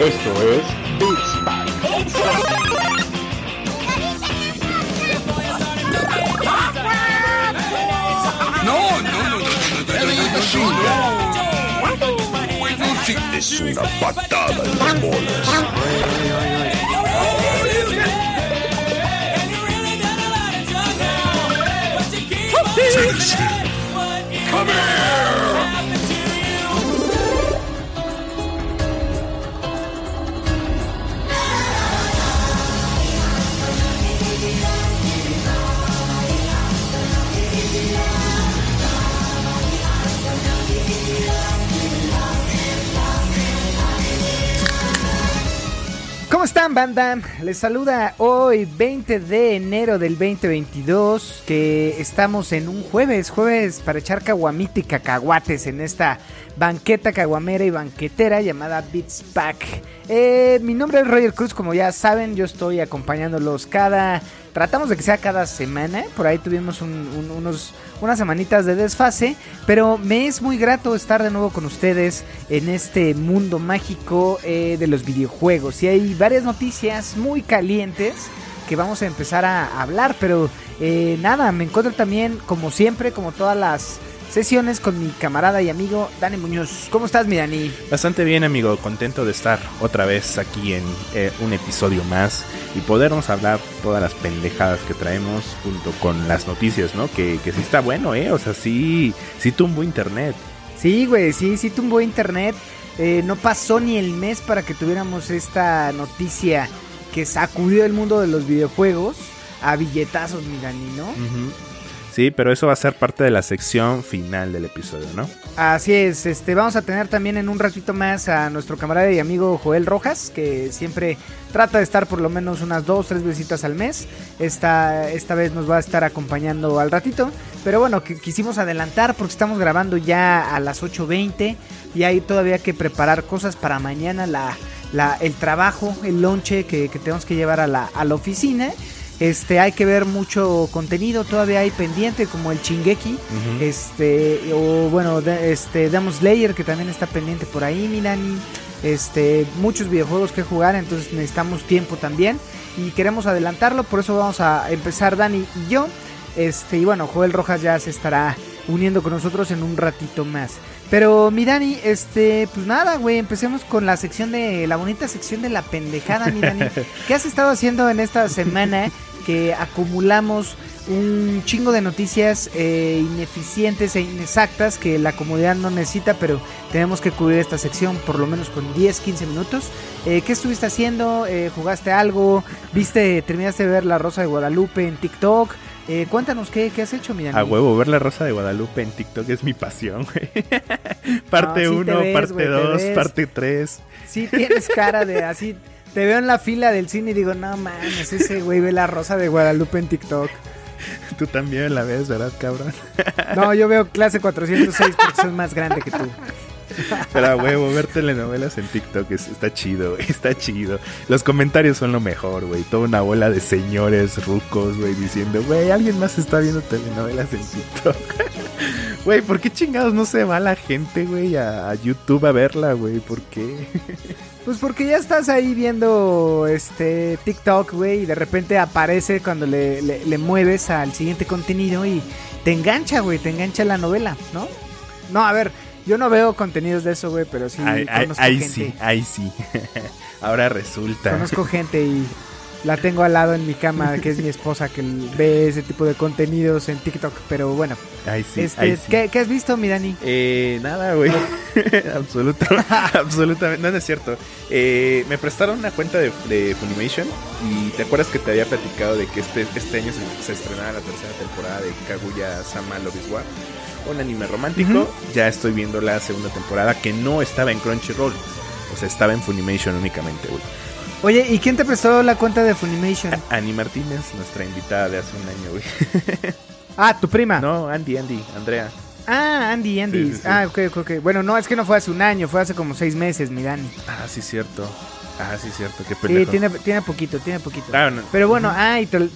Esto es Beats Es una patada en las bolas. Felicidades. Les saluda hoy 20 de enero del 2022, que estamos en un jueves, jueves para echar caguamita y cacahuates en esta banqueta caguamera y banquetera llamada Beats Pack. Eh, mi nombre es Roger Cruz, como ya saben, yo estoy acompañándolos cada... Tratamos de que sea cada semana, por ahí tuvimos un- un- unos, unas semanitas de desfase, pero me es muy grato estar de nuevo con ustedes en este mundo mágico eh, de los videojuegos. Y hay varias noticias muy calientes que vamos a empezar a hablar, pero eh, nada, me encuentro también, como siempre, como todas las sesiones, con mi camarada y amigo Dani Muñoz. ¿Cómo estás, mi Dani? Bastante bien, amigo. Contento de estar otra vez aquí en eh, un episodio más y podernos hablar todas las pendejadas que traemos junto con las noticias, ¿no? Que, que sí está bueno, ¿eh? O sea, sí, sí tumbó internet. Sí, güey, sí, sí tumbó internet. Eh, no pasó ni el mes para que tuviéramos esta noticia que sacudió el mundo de los videojuegos a billetazos, mi Dani, ¿no? Ujú. Sí, pero eso va a ser parte de la sección final del episodio, ¿no? Así es, este, vamos a tener también en un ratito más a nuestro camarada y amigo Joel Rojas, que siempre trata de estar por lo menos unas dos, tres visitas al mes. Esta, esta vez nos va a estar acompañando al ratito. Pero bueno, que quisimos adelantar porque estamos grabando ya a las 8.20 y hay todavía que preparar cosas para mañana, la, el trabajo, el lonche que, que tenemos que llevar a la, a la oficina. Este, hay que ver mucho contenido, todavía hay pendiente como el Chingeki, este, o bueno, de- este, Demon Slayer que también está pendiente por ahí, Milani. Este, muchos videojuegos que jugar, entonces necesitamos tiempo también y queremos adelantarlo, por eso vamos a empezar Dani y yo. Este, y bueno, Joel Rojas ya se estará uniendo con nosotros en un ratito más. Pero mi Dani, este, pues nada, güey, empecemos con la sección de la bonita sección de la pendejada, mi Dani. ¿Qué has estado haciendo en esta semana que acumulamos un chingo de noticias eh, ineficientes e inexactas que la comunidad no necesita, pero tenemos que cubrir esta sección por lo menos con 10, 15 minutos. Eh, ¿Qué estuviste haciendo? Eh, ¿Jugaste algo? ¿Viste, terminaste de ver La Rosa de Guadalupe en TikTok? Eh, cuéntanos qué, qué has hecho, mi. A huevo, ver la Rosa de Guadalupe en TikTok es mi pasión, güey. parte No, sí te 1, ves, parte güey, te 2, ves. parte 3. Sí tienes cara de así. Te veo en la fila del cine y digo, no mames, ese güey ve La Rosa de Guadalupe en TikTok. Tú también la ves, ¿verdad, cabrón? No, yo veo clase 406 porque soy más grande que tú. Pero huevo, ver telenovelas en TikTok es- está chido, güey, está chido. Los comentarios son lo mejor, güey. Toda una bola de señores rucos, güey, diciendo, güey, alguien más está viendo telenovelas en TikTok. Güey, ¿por qué chingados no se va la gente, güey, a, a YouTube a verla, güey? ¿Por qué? Pues porque ya estás ahí viendo este TikTok, güey, y de repente aparece cuando le, le- le mueves al siguiente contenido y te engancha, güey, te engancha la novela, ¿no? No, a ver, yo no veo contenidos de eso, güey, pero sí conozco ahí gente. sí, ahí sí. Ahora resulta. Conozco gente y la tengo al lado en mi cama, que es mi esposa, que ve ese tipo de contenidos en TikTok, pero bueno. Ahí sí, este, ahí sí. ¿qué, qué has visto, mi Dani? Eh, nada, güey. Absoluta, absolutamente. No, no es cierto. Eh, me prestaron una cuenta de, de Funimation. Y te acuerdas que te había platicado de que este, este año se, se estrenaba la tercera temporada de Kaguya Sama Love is War. Un anime romántico. Ya estoy viendo la segunda temporada que no estaba en Crunchyroll. O sea, estaba en Funimation únicamente, güey. Oye, ¿y quién te prestó la cuenta de Funimation? Annie Martínez, nuestra invitada de hace un año, güey. Ah, tu prima. No, Andy, Andy, Andrea. Ah, Andy, Andy. Sí, sí, sí. Ah, ok, ok, ok. Bueno, no, es que no fue hace un año, fue hace como seis meses, mi Dani. Ah, sí, cierto. Ah, sí, cierto. Qué Sí, pendejo. tiene, tiene poquito, tiene poquito. Ah, no. Pero bueno, ay, te,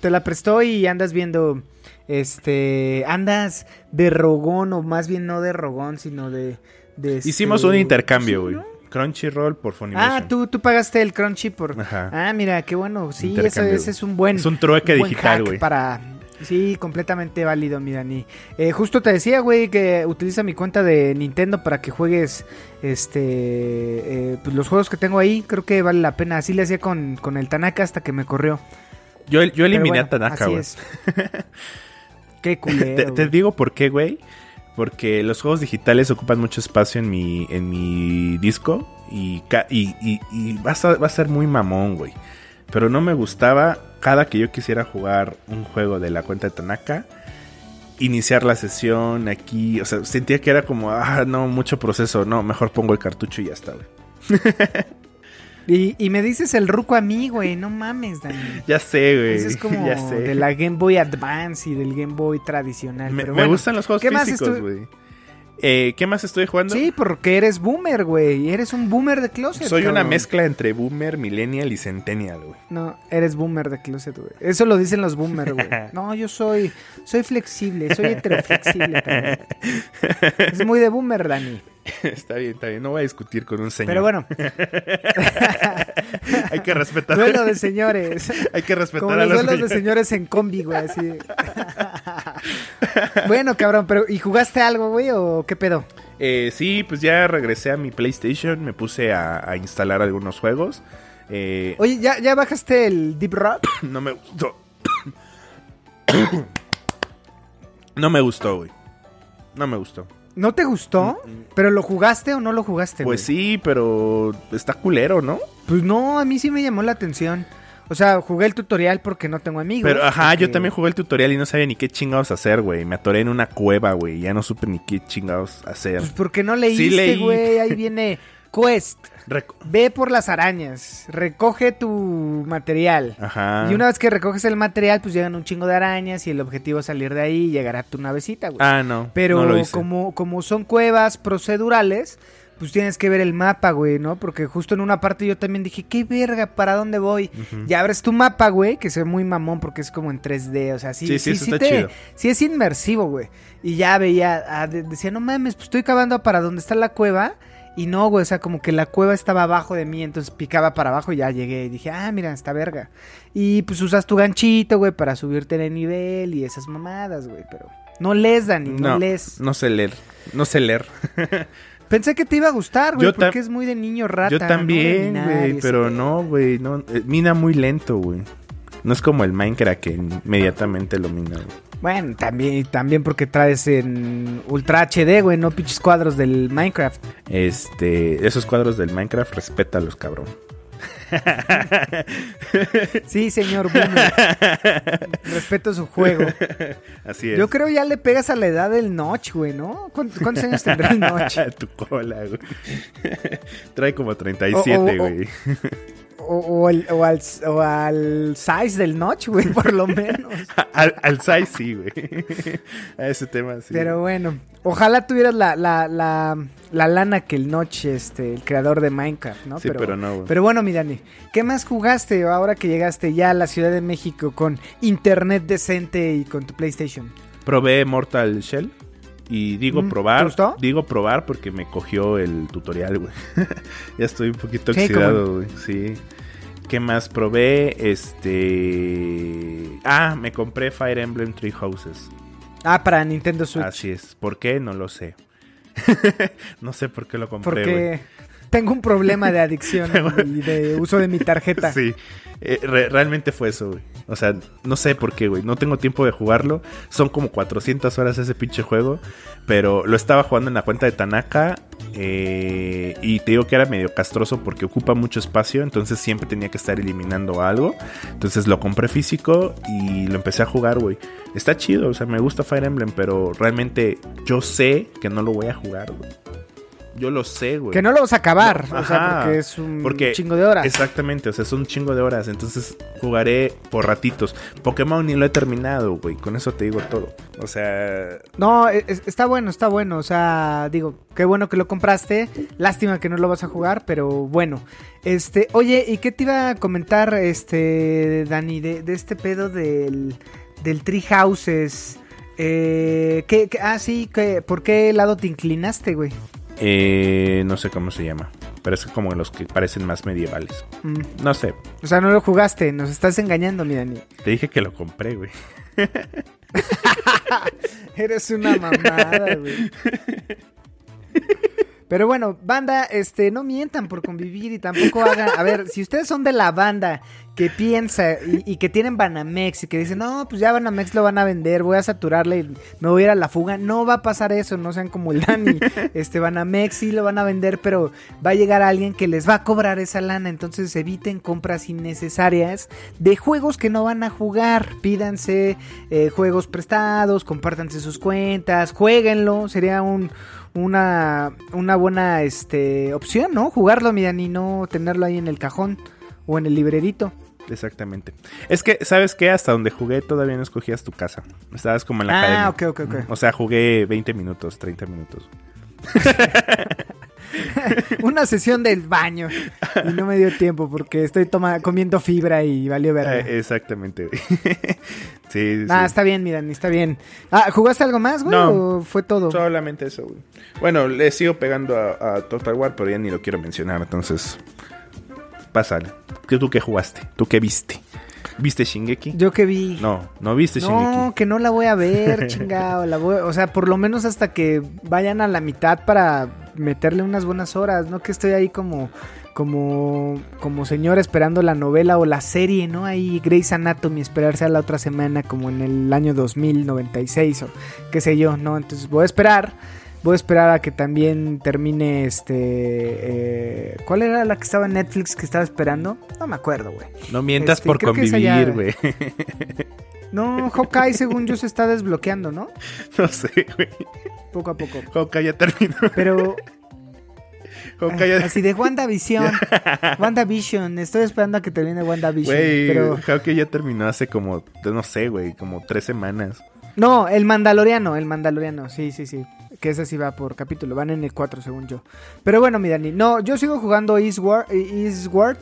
te la prestó y andas viendo, este, andas de rogón, o más bien no de rogón, sino de, de este- Hicimos un intercambio, Sí, güey. ¿no? Crunchyroll por Funimation. Ah, tú, tú pagaste el Crunchy por... Ajá. Ah, mira, qué bueno. Sí, Intercambio, ese es un buen... Es un trueque un buen digital, güey. Para... Sí, completamente válido, mi Dani. Eh, justo te decía, güey, que utiliza mi cuenta de Nintendo para que juegues este eh, pues los juegos que tengo ahí. Creo que vale la pena. Así le hacía con, con el Tanaka hasta que me corrió. Yo, yo eliminé Pero a Tanaka, güey. Qué culero. Te, digo por qué, güey. Porque los juegos digitales ocupan mucho espacio en mi, en mi disco. Y, y, y- va, a, va a ser muy mamón, güey. Pero no me gustaba cada que yo quisiera jugar un juego de la cuenta de Tanaka. Iniciar la sesión aquí. O sea, sentía que era como, ah, no, mucho proceso. No, mejor pongo el cartucho y ya está, güey. Y, y me dices el ruco a mí, güey. No mames, Dani. Ya sé, güey. Es como ya sé. de la Game Boy Advance y del Game Boy tradicional. Me, pero me gustan los juegos ¿qué más físicos, güey. Eh, ¿Qué más estoy jugando? Sí, porque eres boomer, güey. Eres un boomer de closet. Soy una mezcla entre boomer, millennial y centennial, güey. No, eres boomer de closet, güey. Eso lo dicen los boomers, güey. No, yo soy, soy flexible, soy heteroflexible también. Es muy de boomer, Dani. está bien, está bien. No voy a discutir con un señor. Pero bueno, Hay que respetar. duelo de señores. Hay que respetar Como a los los duelos de señores. señores en combi, güey, así. Bueno, cabrón, pero ¿y jugaste algo, güey, o qué pedo? Eh, sí, pues ya regresé a mi PlayStation. Me puse a, a instalar algunos juegos. Eh, Oye, ¿ya, ¿ya bajaste el Deep Rock? no me gustó. no me gustó, güey. No me gustó. ¿No te gustó? ¿Pero lo jugaste o no lo jugaste, Pues güey? sí, pero está culero, ¿no? Pues no, a mí sí me llamó la atención. O sea, jugué el tutorial porque no tengo amigos. Pero ajá, yo también jugué el tutorial y no sabía ni qué chingados hacer, güey. Me atoré en una cueva, güey. Ya no supe ni qué chingados hacer. Pues porque no leíste, leí. güey. Ahí viene Quest. Ve por las arañas. Recoge tu material. Ajá. Y una vez que recoges el material, pues llegan un chingo de arañas y el objetivo es salir de ahí y llegar a tu navecita, güey. Ah, no. Pero no lo hice. como, como son cuevas procedurales, pues tienes que ver el mapa, güey, ¿no? Porque justo en una parte yo también dije, ¿qué verga? ¿Para dónde voy? Ujú. Y abres tu mapa, güey, que se ve muy mamón porque es como en 3D, o sea, sí, Sí, sí, sí, sí, te- sí es inmersivo, güey. Y ya veía, ah, de- decía, no mames, pues estoy cavando para donde está la cueva. Y no, güey, o sea, como que la cueva estaba abajo de mí, entonces picaba para abajo y ya llegué y dije, ah, mira, está verga. Y pues usas tu ganchito, güey, para subirte de nivel y esas mamadas, güey, pero no lees, Dani, no, No, lees. no sé leer. No sé leer. Pensé que te iba a gustar, güey, porque es muy de niño rata. Yo también, güey. Pero no, güey. No, eh, mina muy lento, güey. No es como el Minecraft que inmediatamente lo mina, güey. Bueno, también, también porque traes en Ultra HD, güey, no pinches cuadros del Minecraft. Este, esos cuadros del Minecraft, respétalos, cabrón. Sí, señor Boomer. Respeto su juego. Así es. Yo creo ya le pegas a la edad del Notch, güey, ¿no? ¿Cuántos, cuántos años tendrá el Notch? tu cola, güey. Trae como 37, O- o- o- güey. O, o el- o al, o al size del Notch, güey, por lo menos. Al, al size sí, güey. A ese tema sí. Pero bueno, ojalá tuvieras la, la, la, la lana que el Notch, este, el creador de Minecraft, ¿no? Sí, pero no, güey. Pero bueno, mi Dani, ¿qué más jugaste ahora que llegaste ya a la Ciudad de México con internet decente y con tu PlayStation? Probé Mortal Shell. Y digo Mm, probar. ¿te gustó? Digo probar porque me cogió el tutorial, güey. ya estoy un poquito Sí, oxidado, güey. Sí. ¿Qué más probé? Este. Ah, me compré Fire Emblem Three Houses. Ah, para Nintendo Switch. Así es. ¿Por qué? No lo sé. no sé por qué lo compré, porque tengo un problema de adicción y de uso de mi tarjeta. Sí, eh, re- realmente fue eso, güey. O sea, no sé por qué, güey. No tengo tiempo de jugarlo. Son como 400 horas ese pinche juego. Pero lo estaba jugando en la cuenta de Tanaka. eh, y te digo que era medio castroso porque ocupa mucho espacio. Entonces siempre tenía que estar eliminando algo. Entonces lo compré físico y lo empecé a jugar, güey. Está chido, o sea, me gusta Fire Emblem. Pero realmente yo sé que no lo voy a jugar, güey. Yo lo sé, güey. Que no lo vas a acabar, No, o sea, porque es un porque- chingo de horas. Exactamente, o sea, es un chingo de horas. Entonces jugaré por ratitos. Pokémon ni lo he terminado, güey. Con eso te digo todo. O sea, No, es- está bueno, está bueno. O sea, digo, qué bueno que lo compraste. Lástima que no lo vas a jugar, pero bueno. Este, oye, ¿y qué te iba a comentar, este, Dani, de, de este pedo del, del Tree Houses? Eh, ¿qué- qué- ah, sí, que, ¿por qué lado te inclinaste, güey? Eh, no sé cómo se llama. Pero es como los que parecen más medievales. Mm. No sé. O sea, no lo jugaste, nos estás engañando, mi Dani. Te dije que lo compré, güey. Eres una mamada, güey. Pero bueno, banda, este, no mientan por convivir y tampoco hagan. A ver, si ustedes son de la banda que piensa y, y que tienen Banamex y que dicen, no, pues ya Banamex lo van a vender, voy a saturarle y me voy a ir a la fuga. No va a pasar eso, no sean como el Dani. Este Banamex sí lo van a vender, pero va a llegar alguien que les va a cobrar esa lana. Entonces eviten compras innecesarias de juegos que no van a jugar. Pídanse eh, juegos prestados, compártanse sus cuentas, jueguenlo. Sería un una, una buena este, opción, ¿no? Jugarlo, miran, y no tenerlo ahí en el cajón o en el librerito. Exactamente. Es que, ¿sabes qué? Hasta donde jugué todavía no escogías tu casa. Estabas como en la academia. Ah, ok, ok, ok. O sea, jugué 20 minutos, 30 minutos. Una sesión del baño. Y no me dio tiempo porque estoy toma comiendo fibra y valió ver. Eh, exactamente, sí, Ah, sí. está bien, miran, está bien. Ah, ¿jugaste algo más, güey? No. ¿O fue todo? Solamente eso, güey. Bueno, le sigo pegando a, a Total War, pero ya ni lo quiero mencionar, entonces. Pásale. ¿Qué- ¿Tú qué jugaste? ¿Tú qué viste? ¿Viste Shingeki? Yo que vi. No, no viste No, Shingeki. que no la voy a ver, chingado. La voy, o sea, por lo menos hasta que vayan a la mitad para meterle unas buenas horas, ¿no? Que estoy ahí como, como, como señor esperando la novela o la serie, ¿no? Ahí Grey's Anatomy, esperarse a la otra semana como en el año 2096 o qué sé yo, ¿no? Entonces voy a esperar. Voy a esperar a que también termine este... eh, ¿Cuál era la que estaba en Netflix que estaba esperando? No me acuerdo, güey. No mientas Este, por convivir, güey. No, Hawkeye según yo se está desbloqueando, ¿no? no sé, güey. Poco a poco. Hawkeye ya terminó. Pero Hawkeye ya... así de WandaVision. WandaVision. Estoy esperando a que termine WandaVision. Güey, Pero Hawkeye ya terminó hace como, no sé, güey, como tres semanas. no, el Mandaloriano, el Mandaloriano. Sí, sí, sí. Que ese sí va por capítulo. Van en el 4 según yo. Pero bueno, mi Dani. No, yo sigo jugando Eastward. Eastward.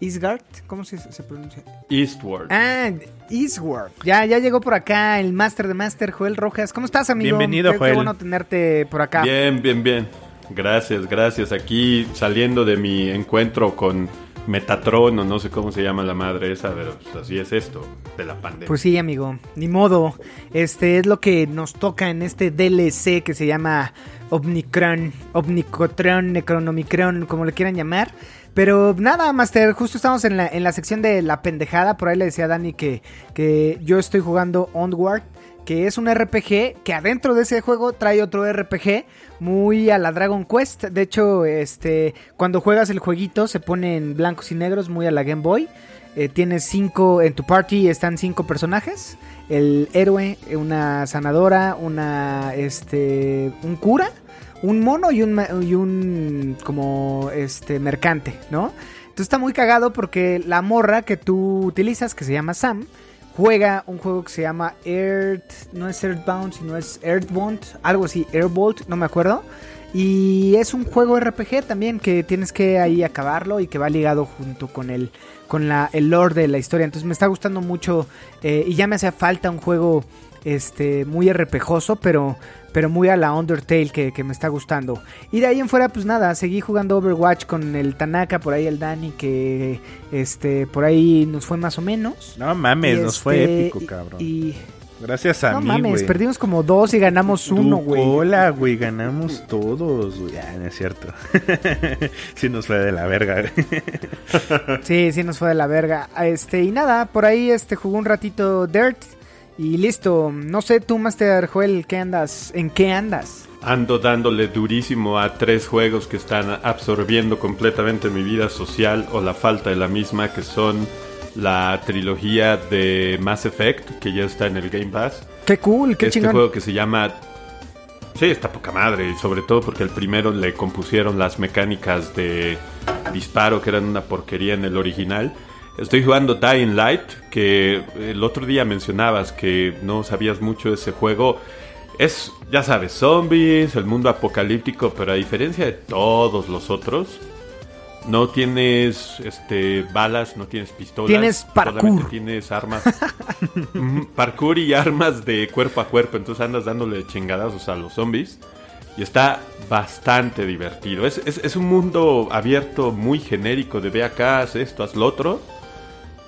Eastgard. ¿Cómo se, se pronuncia? Eastward. Ah, Eastward. Ya, ya llegó por acá el Master de Master, Joel Rojas. ¿Cómo estás, amigo? Bienvenido, Qué- Qué Joel. bueno tenerte por acá. Bien, bien, bien. Gracias, gracias. Aquí saliendo de mi encuentro con Metatron o no sé cómo se llama la madre esa, pero pues, así es esto de la pandemia. Pues sí, amigo, ni modo. Este es lo que nos toca en este DLC que se llama Omnicron, Omnicotron, Necronomicron, como le quieran llamar. Pero nada, Master, justo estamos en la, en la sección de la pendejada. Por ahí le decía a Dani que, que yo estoy jugando Onward, que es un RPG que adentro de ese juego trae otro RPG muy a la Dragon Quest. De hecho, este, cuando juegas el jueguito se pone en blancos y negros, muy a la Game Boy. Eh, tienes cinco, en tu party están cinco personajes. El héroe, una sanadora, una, este, un cura, un mono y un, y un como, este, mercante, ¿no? Entonces está muy cagado porque la morra que tú utilizas, que se llama Sam, juega un juego que se llama Earth, no es Earthbound, sino es Earthbound, algo así, Airbolt, no me acuerdo. Y es un juego RPG también que tienes que ahí acabarlo y que va ligado junto con el, con la, el lore de la historia. Entonces me está gustando mucho eh, y ya me hacía falta un juego este muy RPGoso, pero, pero muy a la Undertale que, que me está gustando. Y de ahí en fuera, pues nada, seguí jugando Overwatch con el Tanaka, por ahí el Dani, que este por ahí nos fue más o menos. No mames, Y, nos fue este, épico, cabrón. Y, Gracias a no mí, mames, güey. perdimos como dos y ganamos uno, güey. cola, güey, ganamos todos, güey. Ah, no es cierto. sí nos fue de la verga. Sí, sí nos fue de la verga. Este, y nada, por ahí este jugó un ratito Dirt y listo. No sé tú, Master Joel, ¿qué andas? ¿En qué andas? Ando dándole durísimo a tres juegos que están absorbiendo completamente mi vida social o la falta de la misma, que son la trilogía de Mass Effect, que ya está en el Game Pass. Qué cool, qué este chingón. juego que se llama... Sí, está poca madre, y sobre todo porque el primero le compusieron las mecánicas de disparo, que eran una porquería en el original. Estoy jugando Dying Light, que el otro día mencionabas que no sabías mucho de ese juego. Es, ya sabes, zombies, el mundo apocalíptico, pero a diferencia de todos los otros, no tienes este balas, no tienes pistolas. Tienes parkour. Tienes armas. Parkour y armas de cuerpo a cuerpo. Entonces andas dándole chingadazos a los zombies. Y está bastante divertido. Es, es- es un mundo abierto muy genérico de ve acá, haz esto, haz lo otro.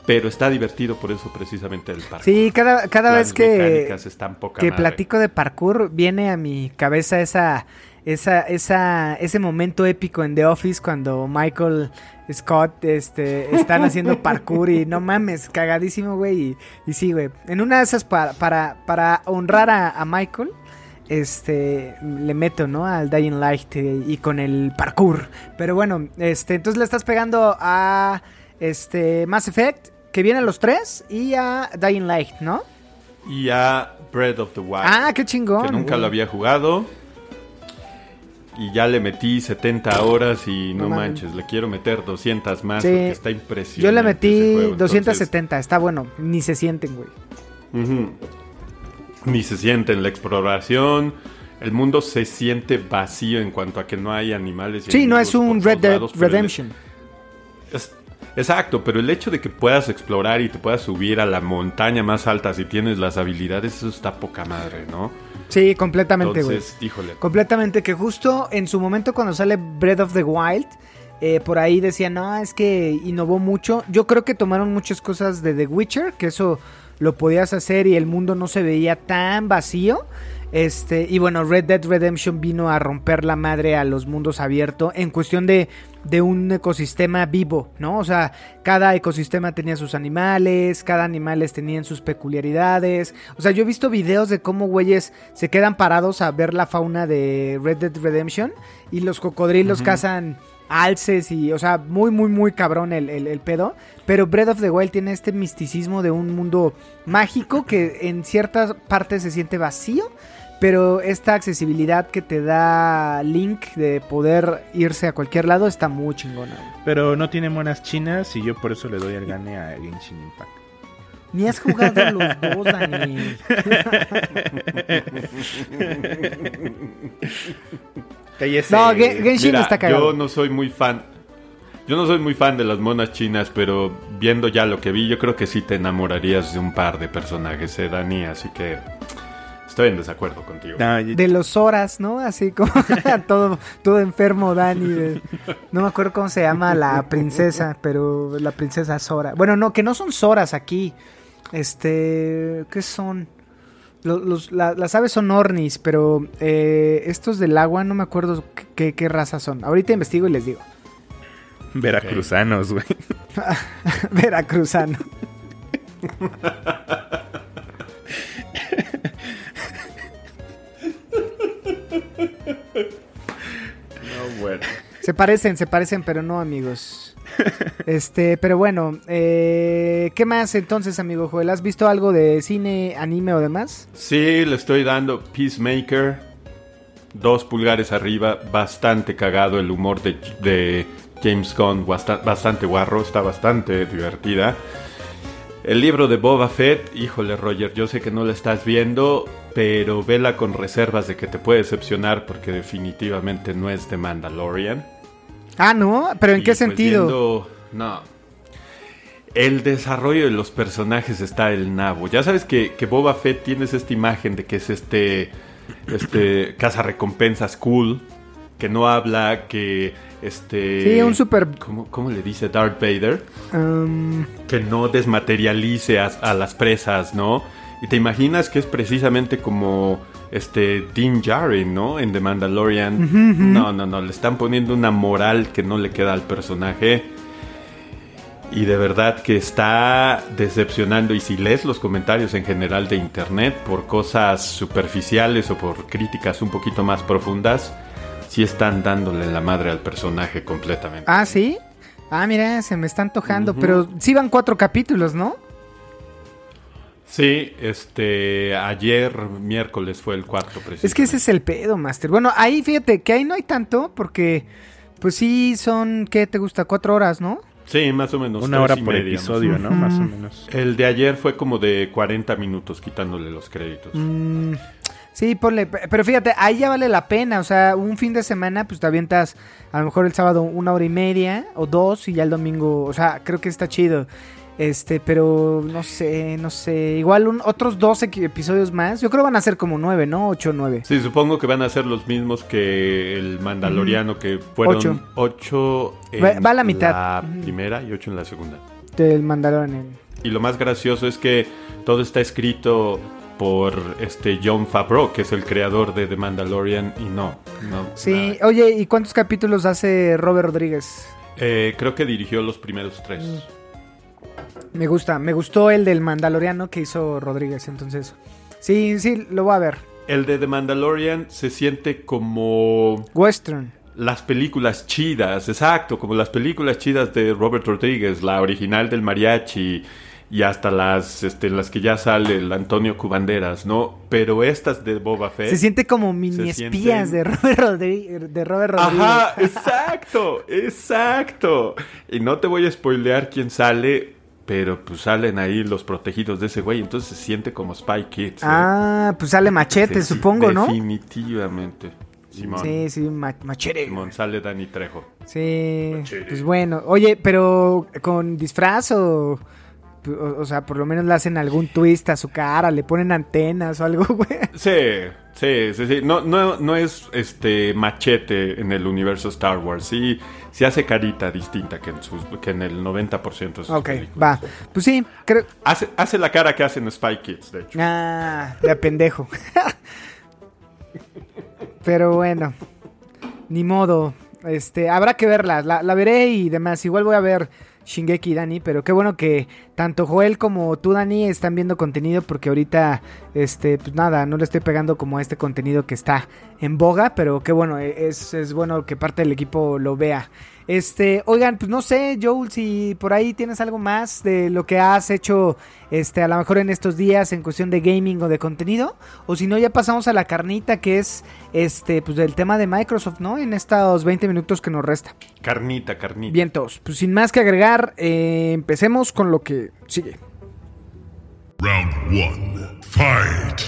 Pero está divertido por eso precisamente el parque. Sí, cada, cada Las vez que, mecánicas están poca que madre. platico de parkour, viene a mi cabeza esa, esa, esa, ese momento épico en The Office cuando Michael Scott este, están haciendo parkour y no mames, cagadísimo, güey. Y, y sí, güey. En una de esas para, para, para honrar a, a Michael, este, le meto, ¿no? Al Dying Light y con el parkour. Pero bueno, este, entonces le estás pegando a este Mass Effect, que vienen los tres, y a Dying Light, ¿no? Y a Breath of the Wild. Ah, qué chingón. que nunca lo había jugado. Y ya le metí 70 horas y no, manches, le quiero meter 200 más Sí. porque está impresionante. Yo le metí juego, entonces, 270, está bueno, ni se sienten, güey. Ni se siente en la exploración. El mundo se siente vacío en cuanto a que no hay animales. y Sí, no es un Red Dead Redemption. es- exacto, pero el hecho de que puedas explorar y te puedas subir a la montaña más alta si tienes las habilidades, eso está poca madre, ¿no? Sí, completamente, güey. Entonces, híjole. Completamente, que justo en su momento cuando sale Breath of the Wild, eh, por ahí decían, no, es que innovó mucho. Yo creo que tomaron muchas cosas de The Witcher, que eso lo podías hacer y el mundo no se veía tan vacío. Este, y bueno, Red Dead Redemption vino a romper la madre a los mundos abiertos en cuestión de, de un ecosistema vivo, ¿no? O sea, cada ecosistema tenía sus animales, cada animales tenían sus peculiaridades. O sea, yo he visto videos de cómo güeyes se quedan parados a ver la fauna de Red Dead Redemption y los cocodrilos cazan alces y, o sea, muy, muy, muy cabrón el, el, el pedo. Pero Breath of the Wild tiene este misticismo de un mundo mágico que en ciertas partes se siente vacío. Pero esta accesibilidad que te da Link de poder irse a cualquier lado está muy chingona. Pero no tiene monas chinas y yo por eso le doy el gane a Genshin Impact. Ni has jugado los dos, Daniel. Cállese. No, Ge- Genshin Mira, está cagado. Yo no soy muy fan. Yo no soy muy fan de las monas chinas, pero viendo ya lo que vi, yo creo que sí te enamorarías de un par de personajes, eh, Dani, así que estoy en desacuerdo contigo. No, De los horas, ¿no? Así como todo, todo enfermo Dani. de- no me acuerdo cómo se llama la princesa, pero la princesa Sora. Bueno, no, que no son Soras aquí. Este, ¿qué son? Los, los- la- las aves son ornis, pero eh, estos del agua no me acuerdo qué- qué, qué raza son. Ahorita investigo y les digo. Veracruzanos, güey. Veracruzano. No, bueno. Se parecen, se parecen, pero no, amigos. Este, pero bueno, eh, ¿qué más entonces, amigo Joel? ¿Has visto algo de cine, anime o demás? Sí, le estoy dando Peacemaker. Dos pulgares arriba, bastante cagado el humor de, de James Gunn, basta- bastante guarro, está bastante divertida. El libro de Boba Fett, híjole Roger, yo sé que no lo estás viendo, pero vela con reservas de que te puede decepcionar porque definitivamente no es de Mandalorian. Ah, ¿no? ¿Pero en Y, qué pues, sentido? viendo- no. El desarrollo de los personajes está el nabo. Ya sabes que, que Boba Fett tienes esta imagen de que es este, este caza recompensas cool, que no habla, que este... Sí, un super... ¿Cómo, cómo le dice Darth Vader? um, que no desmaterialice a, a las presas, ¿no? Y te imaginas que es precisamente como este Din Djarin, ¿no? En The Mandalorian. No, no, no, le están poniendo una moral que no le queda al personaje. Y de verdad que está decepcionando. Y si lees los comentarios en general de internet por cosas superficiales o por críticas un poquito más profundas, sí están dándole la madre al personaje completamente. ah, ¿sí? Ah, mira, se me está antojando, pero sí van cuatro capítulos, ¿no? Sí, este, ayer miércoles fue el cuarto Es que ese es el pedo, Master. Bueno, ahí fíjate que ahí no hay tanto porque, pues sí, son, ¿qué te gusta? Cuatro horas, ¿no? Sí, más o menos. Una hora y por media, episodio, más ¿no? o Más o menos. El de ayer fue como de 40 minutos quitándole los créditos. Mm, sí, ponle, pe- pero fíjate, ahí ya vale la pena, o sea, un fin de semana, pues te avientas a lo mejor el sábado una hora y media o dos y ya el domingo, o sea, creo que está chido. Este, pero no sé, no sé. Igual un- otros 12 que- episodios más. Yo creo van a ser como 9, ¿no? 8 o 9. Sí, supongo que van a ser los mismos que el Mandaloriano, que fueron Ocho. ocho en Va- va a la mitad. la primera y ocho en la segunda. Del Mandalorian. Y lo más gracioso es que todo está escrito por este John Favreau, que es el creador de The Mandalorian, y no, no. Sí, nada. oye, ¿y cuántos capítulos hace Robert Rodríguez? Eh, creo que dirigió los primeros tres. Me gusta, me gustó el del Mandaloriano que hizo Rodríguez, entonces. Sí, sí, lo voy a ver. El de The Mandalorian se siente como Western. las películas chidas, exacto, como las películas chidas de Robert Rodríguez, la original del mariachi y hasta las, este, las que ya sale el Antonio Cubanderas, ¿no? Pero estas de Boba Fett. Se siente como mini espías sienten- de Robert, Rodríguez, de Robert Rodríguez. Ajá, exacto, exacto. Y no te voy a spoilear quién sale, pero pues salen ahí los protegidos de ese güey, entonces se siente como Spy Kids. ¿eh? Ah, pues sale machete, Sí, supongo, ¿no? Definitivamente. Simón. Sí, sí, ma- machete. Simón, sale Dani Trejo. Sí, pues bueno. Oye, pero con disfraz o, o... o sea, por lo menos le hacen algún twist a su cara, le ponen antenas o algo, güey. Sí, sí, sí, sí. No, no, no es este machete en el universo Star Wars. Sí, sí hace carita distinta que en, sus, que en el 90% de sus Ok, películas. va. Pues sí, creo... Hace, hace la cara que hacen Spy Kids, de hecho. Ah, de pendejo. Pero bueno, ni modo. Este, habrá que verla, la, la veré y demás. Igual voy a ver Shingeki Dani, pero qué bueno que tanto Joel como tú Dani están viendo contenido porque ahorita este pues nada, no le estoy pegando como a este contenido que está en boga, pero qué bueno, e, es, es bueno que parte del equipo lo vea. Este, oigan, pues no sé, Joel, si por ahí tienes algo más de lo que has hecho, este, a lo mejor en estos días en cuestión de gaming o de contenido, o si no, ya pasamos a la carnita que es, este, pues del tema de Microsoft, ¿no? En estos 20 minutos que nos resta. Carnita, carnita. Vientos, pues sin más que agregar, eh, empecemos con lo que sigue. Round one. Fight.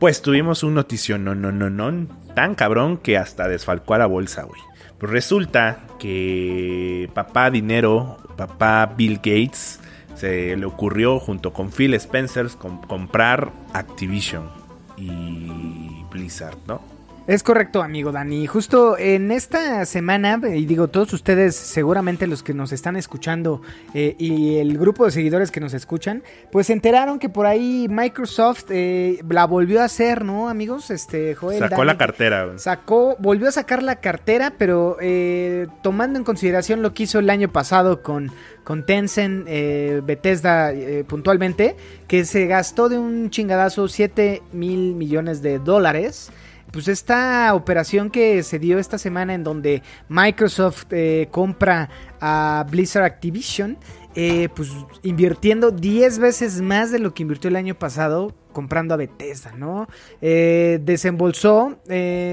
Pues tuvimos un notición no, no, no, no, tan cabrón que hasta desfalcó a la bolsa, güey. Pues resulta que papá dinero, papá Bill Gates, se le ocurrió junto con Phil Spencer com- comprar Activision y Blizzard, ¿no? Es correcto, amigo Dani. Justo en esta semana, y digo, todos ustedes, seguramente los que nos están escuchando eh, y el grupo de seguidores que nos escuchan, pues se enteraron que por ahí Microsoft eh, la volvió a hacer, ¿no, amigos? Este, Joel, Sacó Dani, la cartera. Sacó, volvió a sacar la cartera, pero eh, tomando en consideración lo que hizo el año pasado con, con Tencent, eh, Bethesda eh, puntualmente, que se gastó de un chingadazo 7 mil millones de dólares. Pues esta operación que se dio esta semana en donde Microsoft eh, compra a Blizzard Activision, eh, pues invirtiendo 10 veces más de lo que invirtió el año pasado comprando a Bethesda, ¿no? Eh, desembolsó,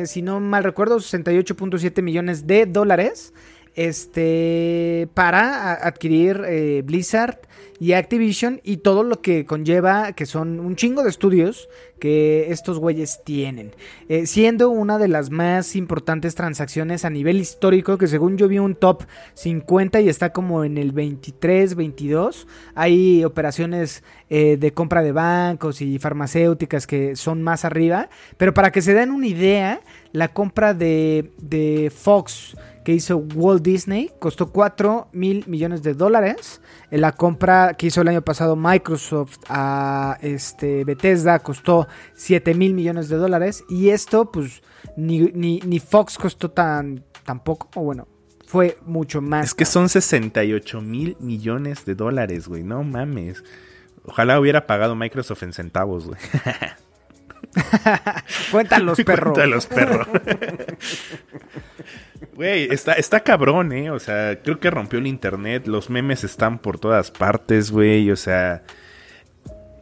si no mal recuerdo, 68.7 millones de dólares este, para adquirir Blizzard y Activision y todo lo que conlleva, que son un chingo de estudios que estos güeyes tienen. Eh, siendo una de las más importantes transacciones a nivel histórico, que según yo vi un top 50 y está como en el 23, 22. Hay operaciones eh, de compra de bancos y farmacéuticas que son más arriba. Pero para que se den una idea, la compra de, de Fox que hizo Walt Disney costó 4 mil millones de dólares. Eh, La compra que hizo el año pasado Microsoft a este, Bethesda costó 7 mil millones de dólares. Y esto, pues, ni, ni, ni Fox costó tan, tan poco. O bueno, fue mucho más. Es que son 68 mil millones de dólares, güey. No mames. Ojalá hubiera pagado Microsoft en centavos, güey. Cuéntalos, perro. Cuéntalos, perro. Güey, está, está cabrón, ¿eh? O sea, creo que rompió el internet. Los memes están por todas partes, güey. O sea,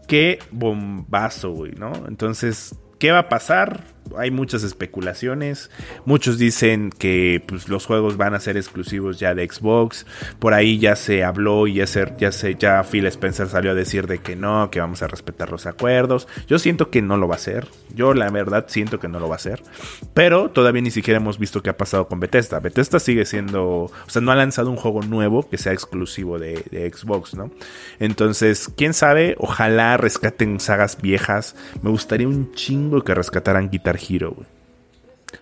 qué bombazo, güey, ¿no? Entonces, ¿qué va a pasar? Hay muchas especulaciones. Muchos dicen que pues, los juegos van a ser exclusivos ya de Xbox. Por ahí ya se habló y ya se, ya Phil Spencer salió a decir de que no, que vamos a respetar los acuerdos. Yo siento que no lo va a hacer. Yo la verdad siento que no lo va a hacer. Pero todavía ni siquiera hemos visto qué ha pasado con Bethesda. Bethesda sigue siendo, o sea, no ha lanzado un juego nuevo que sea exclusivo de, de Xbox, ¿no? Entonces, quién sabe, ojalá rescaten sagas viejas. Me gustaría un chingo que rescataran Guitar Hero, güey.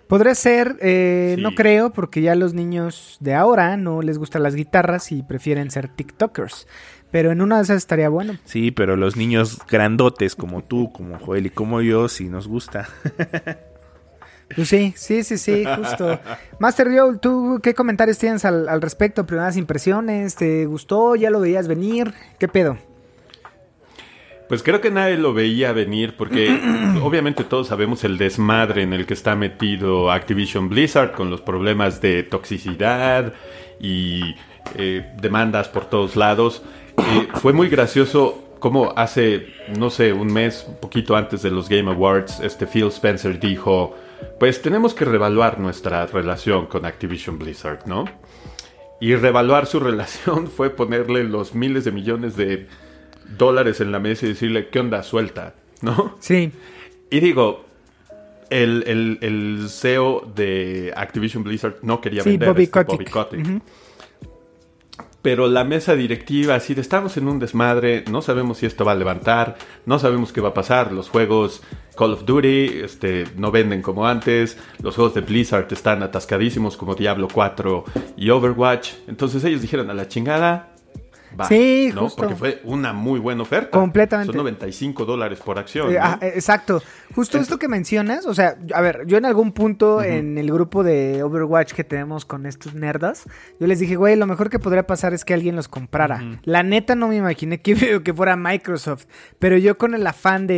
Podría ser, eh, Sí. no creo, porque ya los niños de ahora no les gustan las guitarras y prefieren ser TikTokers. Pero en una de esas estaría bueno. Sí, pero los niños grandotes como tú, como Joel y como yo, sí nos gusta. Pues sí, sí, sí, sí, justo. Master Joe, ¿tú qué comentarios tienes al, al respecto? Primeras impresiones, ¿te gustó? ¿Ya lo veías venir? ¿Qué pedo? Pues creo que nadie lo veía venir porque obviamente todos sabemos el desmadre en el que está metido Activision Blizzard con los problemas de toxicidad y eh, demandas por todos lados. Eh, fue muy gracioso como hace, no sé, un mes, un poquito antes de los Game Awards, este Phil Spencer dijo, pues tenemos que revaluar nuestra relación con Activision Blizzard, ¿no? Y revaluar su relación fue ponerle los miles de millones de dólares en la mesa y decirle, ¿qué onda? Suelta, ¿no? Sí, Y digo, el, el- el CEO de Activision Blizzard no quería sí, vender Bobby este Kotick. Kotick. Ujú. Pero la mesa directiva, así de estamos en un desmadre, no sabemos si esto va a levantar, no sabemos qué va a pasar. Los juegos Call of Duty este, no venden como antes, los juegos de Blizzard están atascadísimos como Diablo 4 y Overwatch. Entonces ellos dijeron a la chingada. Va, Sí, ¿no? justo. Porque fue una muy buena oferta. Completamente. Son 95 dólares por acción. Eh, ¿no? ah, eh, exacto. Justo esto que mencionas, o sea, a ver, yo en algún punto en el grupo de Overwatch que tenemos con estos nerdas, yo les dije, güey, lo mejor que podría pasar es que alguien los comprara. La neta no me imaginé que, que fuera Microsoft, pero yo con el afán de,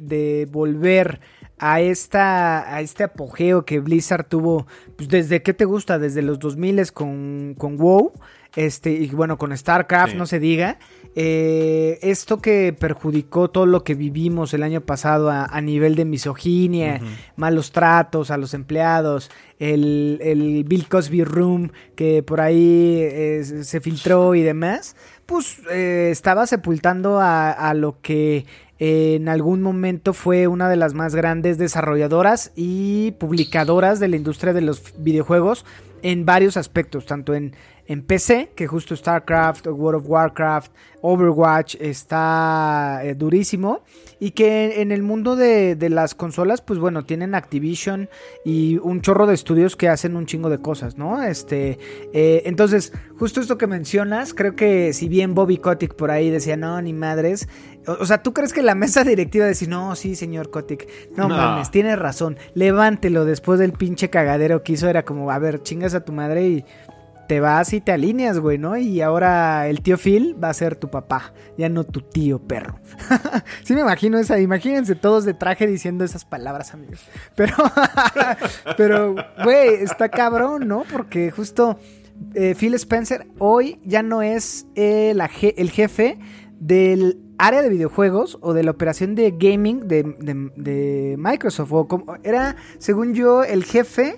Sí. de- de volver a esta a este apogeo que Blizzard tuvo pues desde qué te gusta desde los 2000 con con WoW este y bueno con StarCraft Sí. no se diga eh, esto que perjudicó todo lo que vivimos el año pasado a, a nivel de misoginia, malos tratos a los empleados, el, el Bill Cosby Room que por ahí eh, se filtró y demás, pues eh, estaba sepultando a, a lo que en algún momento fue una de las más grandes desarrolladoras y publicadoras de la industria de los videojuegos en varios aspectos, tanto en, en PC, que justo StarCraft, World of Warcraft, Overwatch está eh, durísimo, y que en el mundo de, de las consolas, pues bueno, tienen Activision y un chorro de estudios que hacen un chingo de cosas, ¿no? Este, eh, entonces, justo esto que mencionas, creo que si bien Bobby Kotick por ahí decía, no, ni madres, o, sea, ¿tú crees que la mesa directiva decía, no, sí, señor Kotick, no, No. mames, tienes razón, levántelo después del pinche cagadero que hizo, era como, a ver, chingas a tu madre y te vas y te alineas, güey, ¿no? Y ahora el tío Phil va a ser tu papá, ya no tu tío perro. sí me imagino esa, imagínense todos de traje diciendo esas palabras, amigos. Pero, pero, güey, está cabrón, ¿no? Porque justo eh, Phil Spencer hoy ya no es eh, la el jefe del área de videojuegos o de la operación de gaming de, de- de Microsoft. O como- era, según yo, el jefe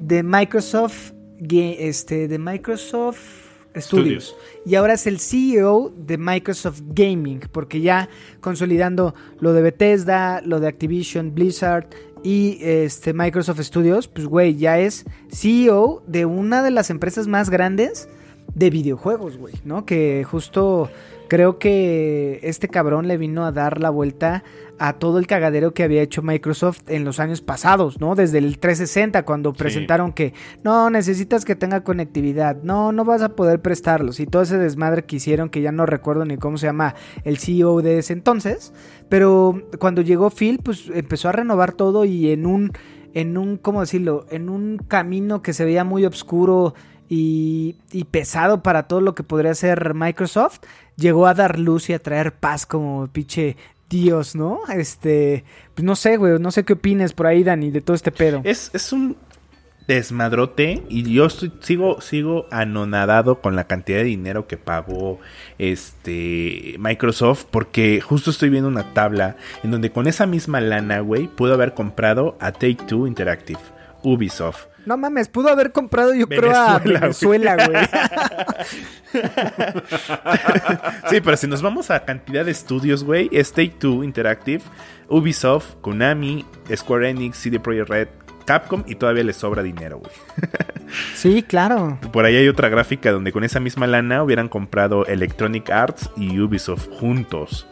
de Microsoft, este, de Microsoft Studios. Studios. Y ahora es el CEO de Microsoft Gaming, porque ya consolidando lo de Bethesda, lo de Activision, Blizzard y este Microsoft Studios, pues güey, ya es CEO de una de las empresas más grandes de videojuegos, güey, ¿no? Que justo creo que este cabrón le vino a dar la vuelta a todo el cagadero que había hecho Microsoft en los años pasados, ¿no? Desde el 360 cuando presentaron que no necesitas que tenga conectividad, no no vas a poder prestarlos y todo ese desmadre que hicieron que ya no recuerdo ni cómo se llama el CEO de ese entonces, pero cuando llegó Phil pues empezó a renovar todo y en un en un cómo decirlo, en un camino que se veía muy oscuro y, y pesado para todo lo que podría ser Microsoft, llegó a dar luz y a traer paz como pinche Dios, ¿no? Este, pues no sé, güey, no sé qué opines por ahí, Dani, de todo este pedo. Es, es un desmadrote y yo sigo, sigo anonadado con la cantidad de dinero que pagó este Microsoft porque justo estoy viendo una tabla en donde con esa misma lana, güey, pudo haber comprado a Take Two Interactive, Ubisoft. No mames, pudo haber comprado yo creo a Venezuela, güey. Sí, pero si nos vamos a cantidad de estudios, güey, es Take Two Interactive, Ubisoft, Konami, Square Enix, CD Projekt Red, Capcom y todavía le sobra dinero, güey. sí, claro. Por ahí hay otra gráfica donde con esa misma lana hubieran comprado Electronic Arts y Ubisoft juntos.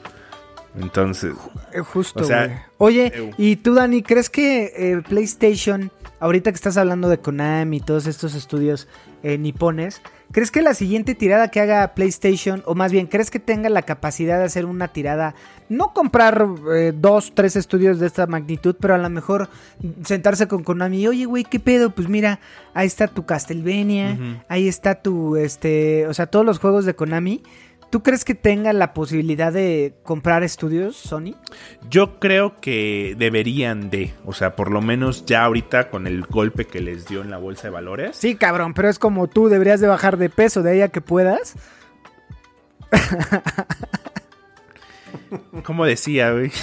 Entonces, Eh, Justo, O sea, güey. Oye, eh, ¿y tú, Dani, crees que eh, PlayStation, ahorita que estás hablando de Konami y todos estos estudios eh, nipones, ¿crees que la siguiente tirada que haga PlayStation, o más bien, crees que tenga la capacidad de hacer una tirada, no comprar eh, dos, tres estudios de esta magnitud, pero a lo mejor sentarse con Konami, oye, güey, ¿qué pedo? Pues mira, ahí está tu Castlevania, ahí está tu, este, o sea, todos los juegos de Konami. ¿Tú crees que tenga la posibilidad de comprar estudios, Sony? yo creo que deberían de, o sea, por lo menos ya ahorita con el golpe que les dio en la bolsa de valores. Sí, cabrón, pero es como tú deberías de bajar de peso de ahí a que puedas. Como decía, güey.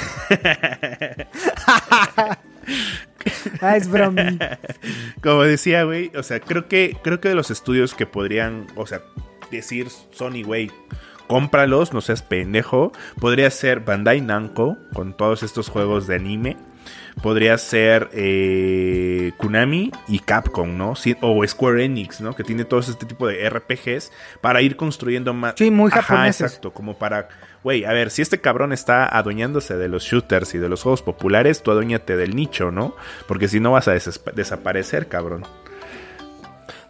Ah, es broma. Como decía, güey, o sea, creo que creo que de los estudios que podrían, o sea, decir Sony, güey, cómpralos, no seas pendejo, podría ser Bandai Namco con todos estos juegos de anime. Podría ser eh, Konami y Capcom, ¿no? Sí, o Square Enix, ¿no? Que tiene todo este tipo de RPGs para ir construyendo más. Sí, muy Ajá, japoneses. exacto, como para, güey, a ver, si este cabrón está adueñándose de los shooters y de los juegos populares, tú aduéñate del nicho, ¿no? Porque si no vas a desaparecer, cabrón.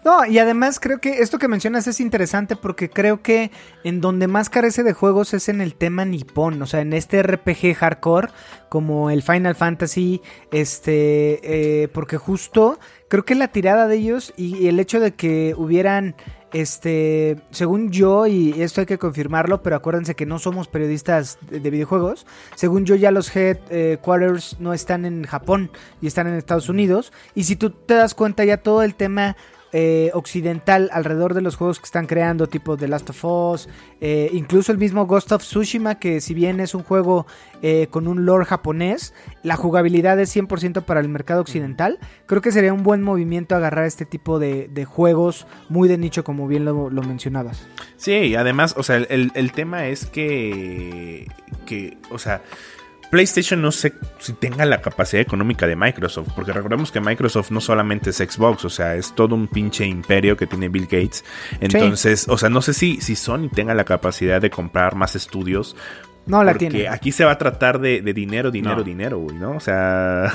No, y además creo que esto que mencionas es interesante porque creo que en donde más carece de juegos es en el tema nipón, o sea, en este RPG hardcore como el Final Fantasy, este, eh, porque justo creo que la tirada de ellos y, el hecho de que hubieran, este, según yo, y esto hay que confirmarlo, pero acuérdense que no somos periodistas de videojuegos, según yo ya los headquarters no están en Japón y están en Estados Unidos, y si tú te das cuenta ya todo el tema eh, occidental alrededor de los juegos que están creando, tipo The Last of Us, eh, incluso el mismo Ghost of Tsushima, que si bien es un juego eh, con un lore japonés, la jugabilidad es 100% para el mercado occidental. Creo que sería un buen movimiento agarrar este tipo de, de juegos muy de nicho, como bien lo, lo mencionabas. Sí, además, o sea, el- el tema es que, que, o sea, PlayStation no sé si tenga la capacidad económica de Microsoft, porque recordemos que Microsoft no solamente es Xbox, o sea, es todo un pinche imperio que tiene Bill Gates. Entonces, o sea, no sé si, si Sony tenga la capacidad de comprar más estudios. No la porque tiene. aquí se va a tratar de, de dinero, dinero, No. dinero, güey, ¿no? O sea,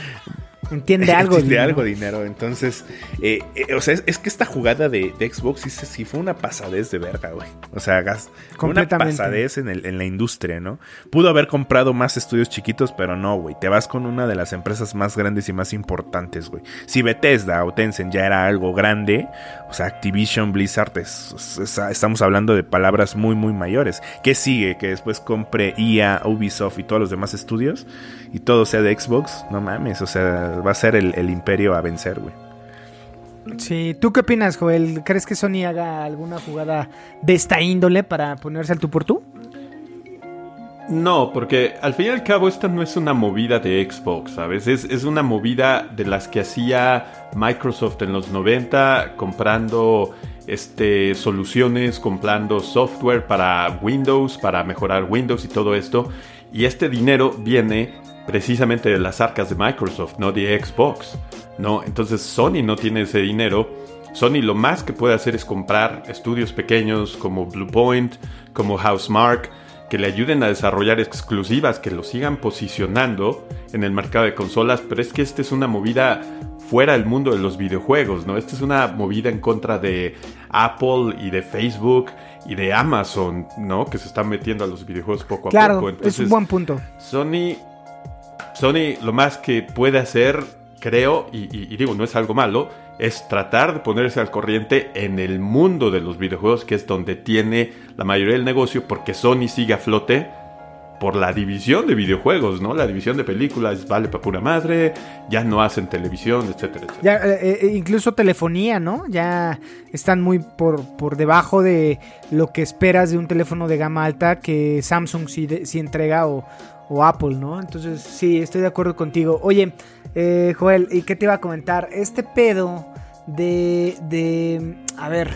Entiende algo. de Dino. algo dinero. Entonces, eh, eh, o sea, es, es que esta jugada de, de Xbox sí, sí fue una pasadez de verga, güey. O sea, gas, una pasadez en, el- en la industria, ¿no? Pudo haber comprado más estudios chiquitos, pero no, güey. Te vas con una de las empresas más grandes y más importantes, güey. Si Bethesda o Tencent ya era algo grande, o sea, Activision, Blizzard, es- es- es- estamos hablando de palabras muy, muy mayores. ¿Qué sigue? Que después compre EA, Ubisoft y todos los demás estudios y todo sea de Xbox. No mames, o sea, va a ser el, el imperio a vencer, güey. Sí, ¿tú qué opinas, Joel? ¿Crees que Sony haga alguna jugada de esta índole para ponerse al tú por tú? No, porque al fin y al cabo esta no es una movida de Xbox, ¿sabes? Es, es una movida de las que hacía Microsoft en los 90 comprando este, soluciones, comprando software para Windows, para mejorar Windows y todo esto. Y este dinero viene precisamente de las arcas de Microsoft, no de Xbox. ¿no? Entonces Sony no tiene ese dinero. Sony lo más que puede hacer es comprar estudios pequeños como Bluepoint, como Housemark, que le ayuden a desarrollar exclusivas, que lo sigan posicionando en el mercado de consolas, pero es que esta es una movida fuera del mundo de los videojuegos, ¿no? Esta es una movida en contra de Apple y de Facebook y de Amazon, ¿no? Que se están metiendo a los videojuegos poco a Claro, poco. es un Entonces, buen punto. Sony, Sony lo más que puede hacer, creo, y, y- y digo, no es algo malo, es tratar de ponerse al corriente en el mundo de los videojuegos, que es donde tiene la mayoría del negocio, porque Sony sigue a flote por la división de videojuegos, ¿no? La división de películas vale para pura madre, ya no hacen televisión, etcétera, etcétera. Eh, eh, incluso telefonía, ¿no? Ya están muy por, por debajo de lo que esperas de un teléfono de gama alta que Samsung sí, sí entrega o, o Apple, ¿no? Entonces, sí, estoy de acuerdo contigo. Oye, eh, Joel, ¿y qué te iba a comentar? Este pedo de, de, a ver,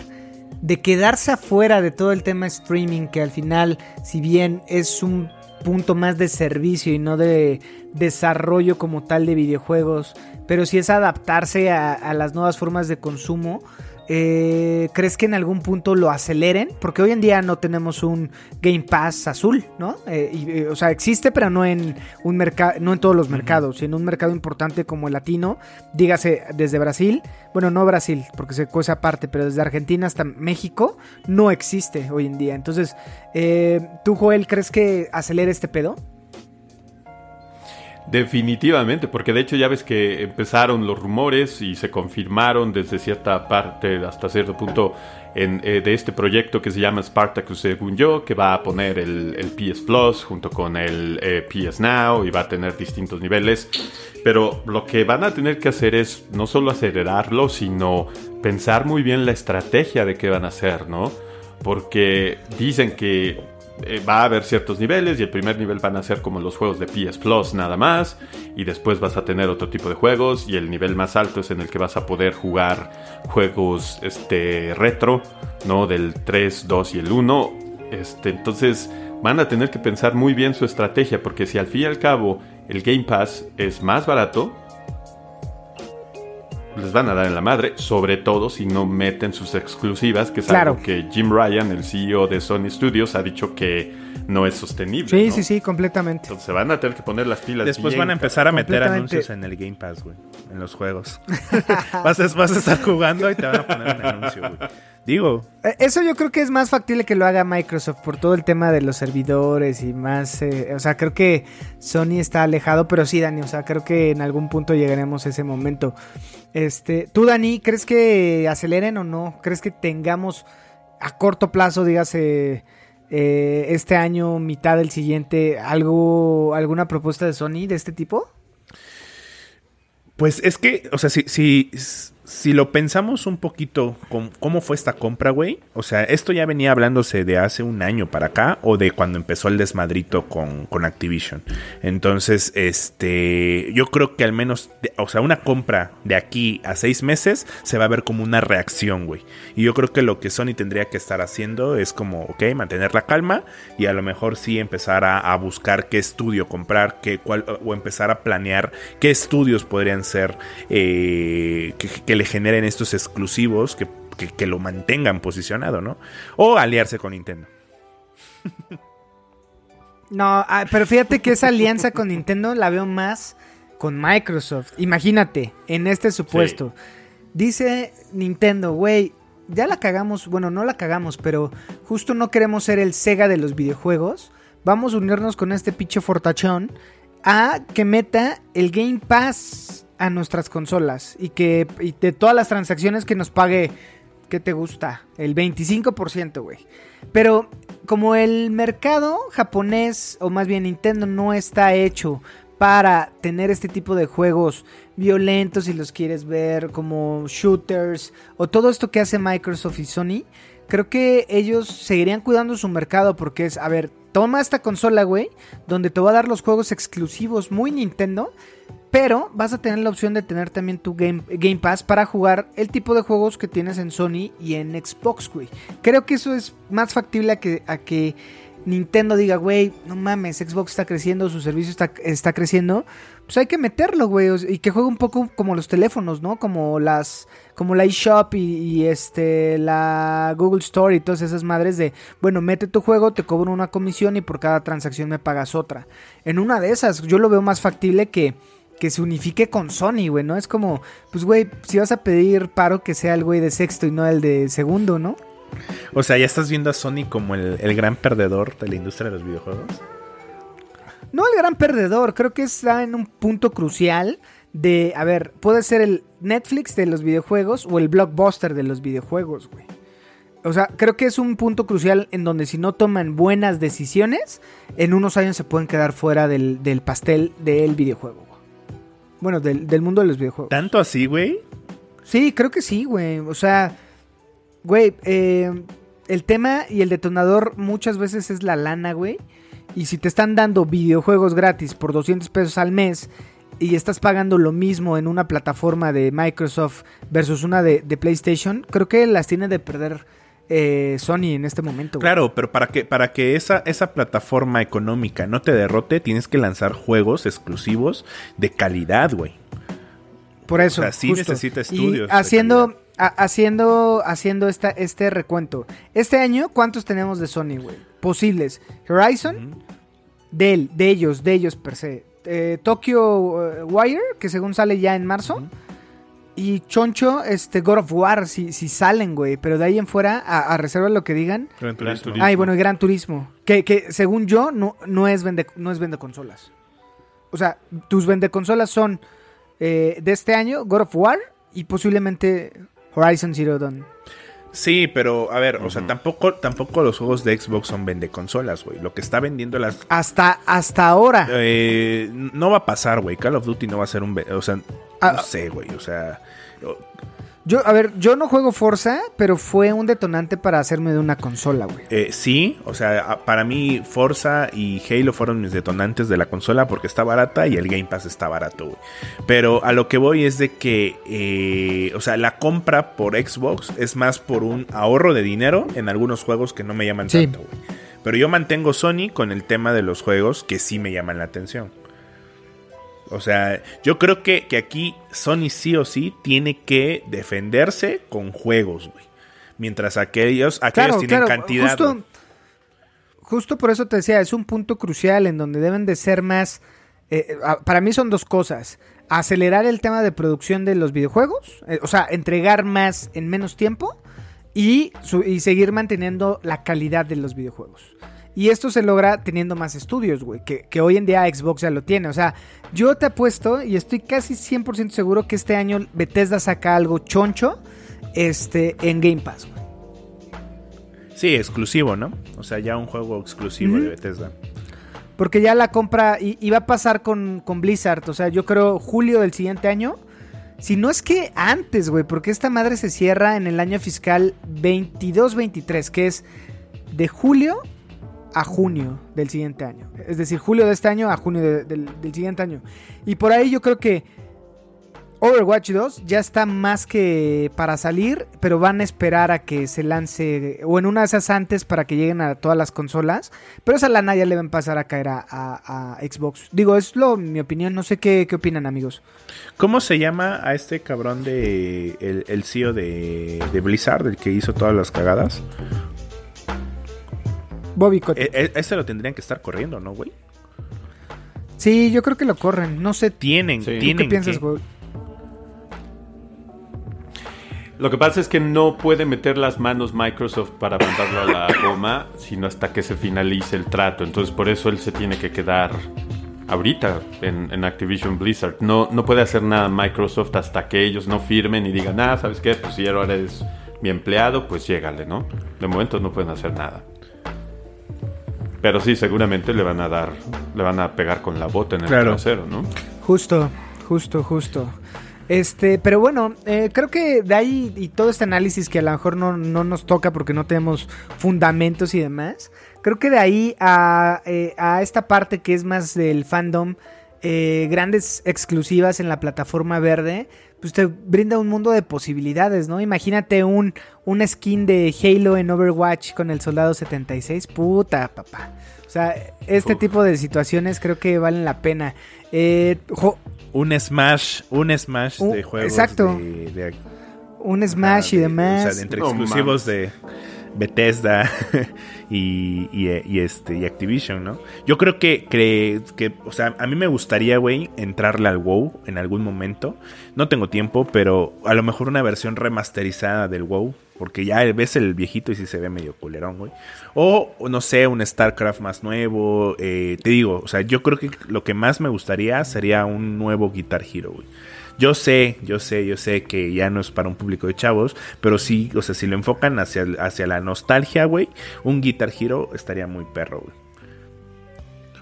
de quedarse afuera de todo el tema streaming, que al final, si bien es un punto más de servicio y no de desarrollo como tal de videojuegos, pero si es adaptarse a las nuevas formas de consumo. Eh, ¿Crees que en algún punto lo aceleren? Porque hoy en día no tenemos un Game Pass azul, ¿no? Eh, y, eh, o sea, existe, pero no en un mercado, no en todos los mercados, en un mercado importante como el latino, dígase desde Brasil, bueno, no Brasil, porque se cosa aparte, pero desde Argentina hasta México no existe hoy en día. Entonces, eh, ¿tú, Joel, crees que acelere este pedo? Definitivamente, porque de hecho ya ves que empezaron los rumores y se confirmaron desde cierta parte hasta cierto punto eh, de este proyecto que se llama Spartacus, según yo, que va a poner el, el PS Plus junto con el eh, PS Now y va a tener distintos niveles. Pero lo que van a tener que hacer es no solo acelerarlo, sino pensar muy bien la estrategia de qué van a hacer, ¿no? Porque dicen que eh, va a haber ciertos niveles y el primer nivel van a ser como los juegos de PS Plus nada más y después vas a tener otro tipo de juegos y el nivel más alto es en el que vas a poder jugar juegos este retro, ¿no? Del 3, 2 y el 1. Este, entonces van a tener que pensar muy bien su estrategia porque si al fin y al cabo el Game Pass es más barato, les van a dar en la madre, sobre todo si no meten sus exclusivas, que es Claro. algo que Jim Ryan, el CEO de Sony Studios, ha dicho que no es sostenible. Sí, ¿no? sí, sí, completamente. Entonces se van a tener que poner las pilas. Después bien, van a empezar a meter anuncios en el Game Pass, güey. En los juegos. vas, a, vas a estar jugando y te van a poner un anuncio, güey. Digo, Eh, Eso yo creo que es más factible que lo haga Microsoft por todo el tema de los servidores y más, eh, o sea, creo que Sony está alejado, pero sí, Dani, o sea, creo que en algún punto llegaremos a ese momento. Este, tú, Dani, ¿crees que aceleren o no? ¿Crees que tengamos a corto plazo, dígase, eh, este año, mitad del siguiente, algo, alguna propuesta de Sony de este tipo? Pues es que, o sea, si, si, si lo pensamos un poquito con cómo fue esta compra, güey. O sea, esto ya venía hablándose de hace un año para acá o de cuando empezó el desmadrito con, con Activision. Entonces, este, yo creo que al menos, o sea, una compra de aquí a seis meses se va a ver como una reacción, güey. Y yo creo que lo que Sony tendría que estar haciendo es como, ok, mantener la calma y a lo mejor sí empezar a, a buscar qué estudio comprar, qué, cuál, o empezar a planear qué estudios podrían ser eh, que, que le generen estos exclusivos que, que- que lo mantengan posicionado, ¿no? O aliarse con Nintendo. No, ah, pero fíjate que esa alianza con Nintendo la veo más con Microsoft. Imagínate, en este supuesto. Dice Nintendo, güey, ya la cagamos, bueno, no la cagamos, pero justo no queremos ser el Sega de los videojuegos. Vamos a unirnos con este pinche fortachón a que meta el Game Pass a nuestras consolas y que y de todas las transacciones que nos pague, ¿qué te gusta? El 25%, güey. Pero como el mercado japonés, o más bien Nintendo, no está hecho para tener este tipo de juegos violentos, si los quieres ver, como shooters, o todo esto que hace Microsoft y Sony, creo que ellos seguirían cuidando su mercado porque es, a ver, toma esta consola, güey, donde te va a dar los juegos exclusivos muy Nintendo, pero vas a tener la opción de tener también tu Game, Game Pass para jugar el tipo de juegos que tienes en Sony y en Xbox, güey. Creo que eso es más factible a que, a que Nintendo diga, güey, no mames, Xbox está creciendo, su servicio está, está creciendo. Pues hay que meterlo, güey. Y que juegue un poco como los teléfonos, ¿no? Como las. Como la eShop y, y este. la Google Store y todas esas madres de. Bueno, mete tu juego, te cobro una comisión y por cada transacción me pagas otra. En una de esas, yo lo veo más factible que que se unifique con Sony, güey, ¿no? Es como, pues, güey, si vas a pedir paro, que sea el güey de sexto y no el de segundo, ¿no? O sea, ya estás viendo a Sony como el, el gran perdedor de la industria de los videojuegos. No el gran perdedor, creo que está en un punto crucial de, a ver, puede ser el Netflix de los videojuegos o el blockbuster de los videojuegos, güey. O sea, creo que es un punto crucial en donde si no toman buenas decisiones, en unos años se pueden quedar fuera del, del pastel del videojuego. Bueno, del, del mundo de los videojuegos. ¿Tanto así, güey? Sí, creo que sí, güey. O sea, güey, eh, el tema y el detonador muchas veces es la lana, güey. Y si te están dando videojuegos gratis por 200 pesos al mes y estás pagando lo mismo en una plataforma de Microsoft versus una de, de PlayStation, creo que las tiene de perder eh, Sony en este momento. güey. Claro, pero para que, para que esa, esa plataforma económica no te derrote, tienes que lanzar juegos exclusivos de calidad, güey. Por eso. O sea, sí justo. necesita estudios haciendo, a- haciendo, haciendo esta, este recuento. Este año, ¿cuántos tenemos de Sony, güey? Posibles. Horizon, de él, de ellos, de ellos per se. Eh, Tokyo eh, Wire, que según sale ya en marzo. Y Choncho, este God of War, si, si salen, güey. Pero de ahí en fuera, a, a reserva lo que digan. Gran. Turismo. Ay, bueno, y Gran Turismo. Que, que según yo, no, no, es vende, no es vende consolas. O sea, tus vende consolas son eh, de este año, God of War y posiblemente Horizon Zero Dawn. Sí, pero a ver, o sea, tampoco, tampoco los juegos de Xbox son vende consolas, güey. Lo que está vendiendo las. Hasta, hasta ahora. Eh, no va a pasar, güey. Call of Duty no va a ser un. O sea, Ah, no sé, güey. O sea. Yo, a ver, yo no juego Forza, pero fue un detonante para hacerme de una consola, güey. Eh, sí, o sea, para mí Forza y Halo fueron mis detonantes de la consola porque está barata y el Game Pass está barato, güey. Pero a lo que voy es de que, eh, o sea, la compra por Xbox es más por un ahorro de dinero en algunos juegos que no me llaman Sí. tanto, güey. Pero yo mantengo Sony con el tema de los juegos que sí me llaman la atención. O sea, yo creo que, que aquí Sony sí o sí tiene que defenderse con juegos, güey. Mientras aquellos, aquellos tienen cantidad. Justo, justo por eso te decía, es un punto crucial en donde deben de ser más... eh, a- para mí son dos cosas. Acelerar el tema de producción de los videojuegos, eh, o sea, entregar más en menos tiempo y, su- y seguir manteniendo la calidad de los videojuegos. Y esto se logra teniendo más estudios, güey, que, que hoy en día Xbox ya lo tiene. O sea, yo te apuesto y estoy casi 100% seguro que este año Bethesda saca algo choncho este, en Game Pass, güey. Sí, exclusivo, ¿no? O sea, ya un juego exclusivo de Bethesda. Porque ya la compra y, y va a pasar con, con Blizzard. O sea, yo creo julio del siguiente año. Si no es que antes, güey, porque esta madre se cierra en el año fiscal 22-23, que es de julio a junio del siguiente año. Es decir, julio de este año a junio de- del, siguiente año. Y por ahí yo creo que Overwatch 2 ya está más que para salir, pero van a esperar a que se lance, o en una de esas antes para que lleguen a todas las consolas. Pero esa lana ya le va a empezar a caer a, Xbox. Digo, es lo, mi opinión, no sé qué, qué opinan amigos. ¿Cómo se llama a este cabrón de el, el CEO de, de Blizzard, el que hizo todas las cagadas? Bobby Kotick. E- e- ese lo tendrían que estar corriendo, ¿no, güey? Sí, yo creo que lo corren. No sé, ¿tú Tienen, Sí. tienen qué piensas, que- güey? Lo que pasa es que no puede meter las manos Microsoft para mandarlo a la goma, sino hasta que se finalice el trato. Entonces por eso él se tiene que quedar ahorita en, en Activision Blizzard. No, no puede hacer nada Microsoft hasta que ellos no firmen y digan, ah, ¿sabes qué? Pues si ahora eres mi empleado, pues llégale, ¿no? De momento no pueden hacer nada. Pero sí, seguramente le van a dar, le van a pegar con la bota en el Claro. trasero, ¿no? Justo, justo, justo. Este, pero bueno, eh, creo que de ahí y todo este análisis que a lo mejor no, no nos toca porque no tenemos fundamentos y demás, creo que de ahí a, eh, a esta parte que es más del fandom, eh, grandes exclusivas en la plataforma verde, pues te brinda un mundo de posibilidades, ¿no? Imagínate un, un skin de Halo en Overwatch con el Soldado 76, puta, papá. O sea, este Uf. tipo de situaciones creo que valen la pena. Eh, un Smash, un Smash Un- de juegos exacto. de, de- un Smash y de- demás. O sea, de entre No exclusivos mames. de Bethesda y, este y Activision, ¿no? Yo creo que, que, que, o sea, a mí me gustaría, güey, entrarle al WoW en algún momento. No tengo tiempo, pero a lo mejor una versión remasterizada del WoW. Porque ya ves el viejito y sí se ve medio culerón, güey. O, o no sé, un StarCraft más nuevo. eh, te digo, o sea, yo creo que lo que más me gustaría sería un nuevo Guitar Hero, güey. Yo sé, yo sé, yo sé que ya no es para un público de chavos, pero sí, o sea, si lo enfocan hacia, hacia la nostalgia, güey, un Guitar Hero estaría muy perro, güey.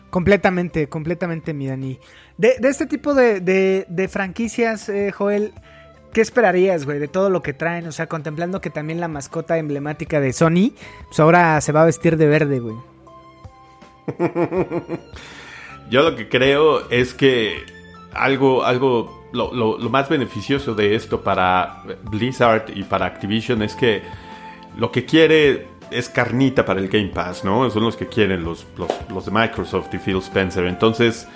Completamente, completamente, mi Dani. De, de este tipo de, de- de franquicias, eh, Joel, ¿qué esperarías, güey, de todo lo que traen? O sea, contemplando que también la mascota emblemática de Sony, pues ahora se va a vestir de verde, güey. Yo lo que creo es que algo, algo, lo, más beneficioso de esto para Blizzard y para Activision es que lo que quiere es carnita para el Game Pass, ¿no? Son los que quieren los, los, de Microsoft y Phil Spencer. Entonces,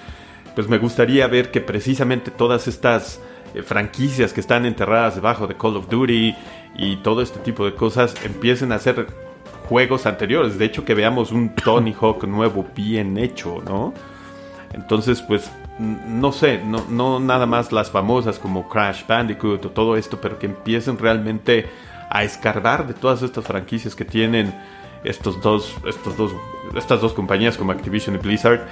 pues me gustaría ver que precisamente todas estas eh, franquicias que están enterradas debajo de Call of Duty y todo este tipo de cosas empiecen a hacer juegos anteriores. De hecho, que veamos un Tony Hawk nuevo bien hecho, ¿no? Entonces, pues, no sé, no, no nada más las famosas como Crash Bandicoot o todo esto, pero que empiecen realmente a escarbar de todas estas franquicias que tienen estos dos, estos dos, estas dos compañías como Activision y Blizzard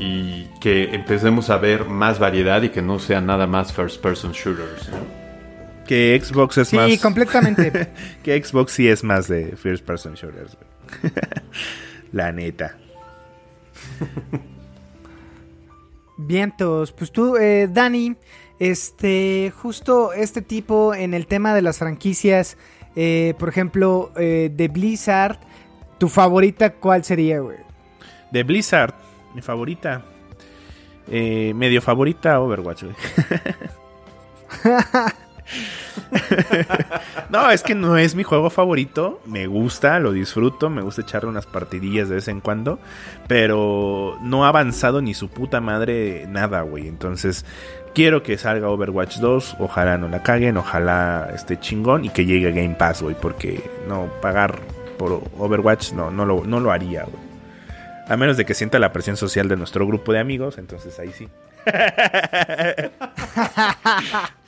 y que empecemos a ver más variedad y que no sean nada más first person shooters. ¿no? Que Xbox es Sí, más. completamente. Que Xbox sí es más de First Person Shooters. La neta. Vientos, pues tú, eh, Dani, este, justo este tipo en el tema de las franquicias, eh, por ejemplo, eh, de Blizzard, ¿tu favorita cuál sería, güey? De Blizzard, mi favorita. Eh, medio favorita Overwatch, güey. no, es que no es mi juego favorito. Me gusta, lo disfruto, me gusta echarle unas partidillas de vez en cuando. Pero no ha avanzado ni su puta madre nada, güey. Entonces, quiero que salga Overwatch 2. Ojalá no la caguen, ojalá esté chingón y que llegue a Game Pass, güey. Porque no pagar por Overwatch no, no, lo, no lo haría, güey. A menos de que sienta la presión social de nuestro grupo de amigos, entonces ahí sí.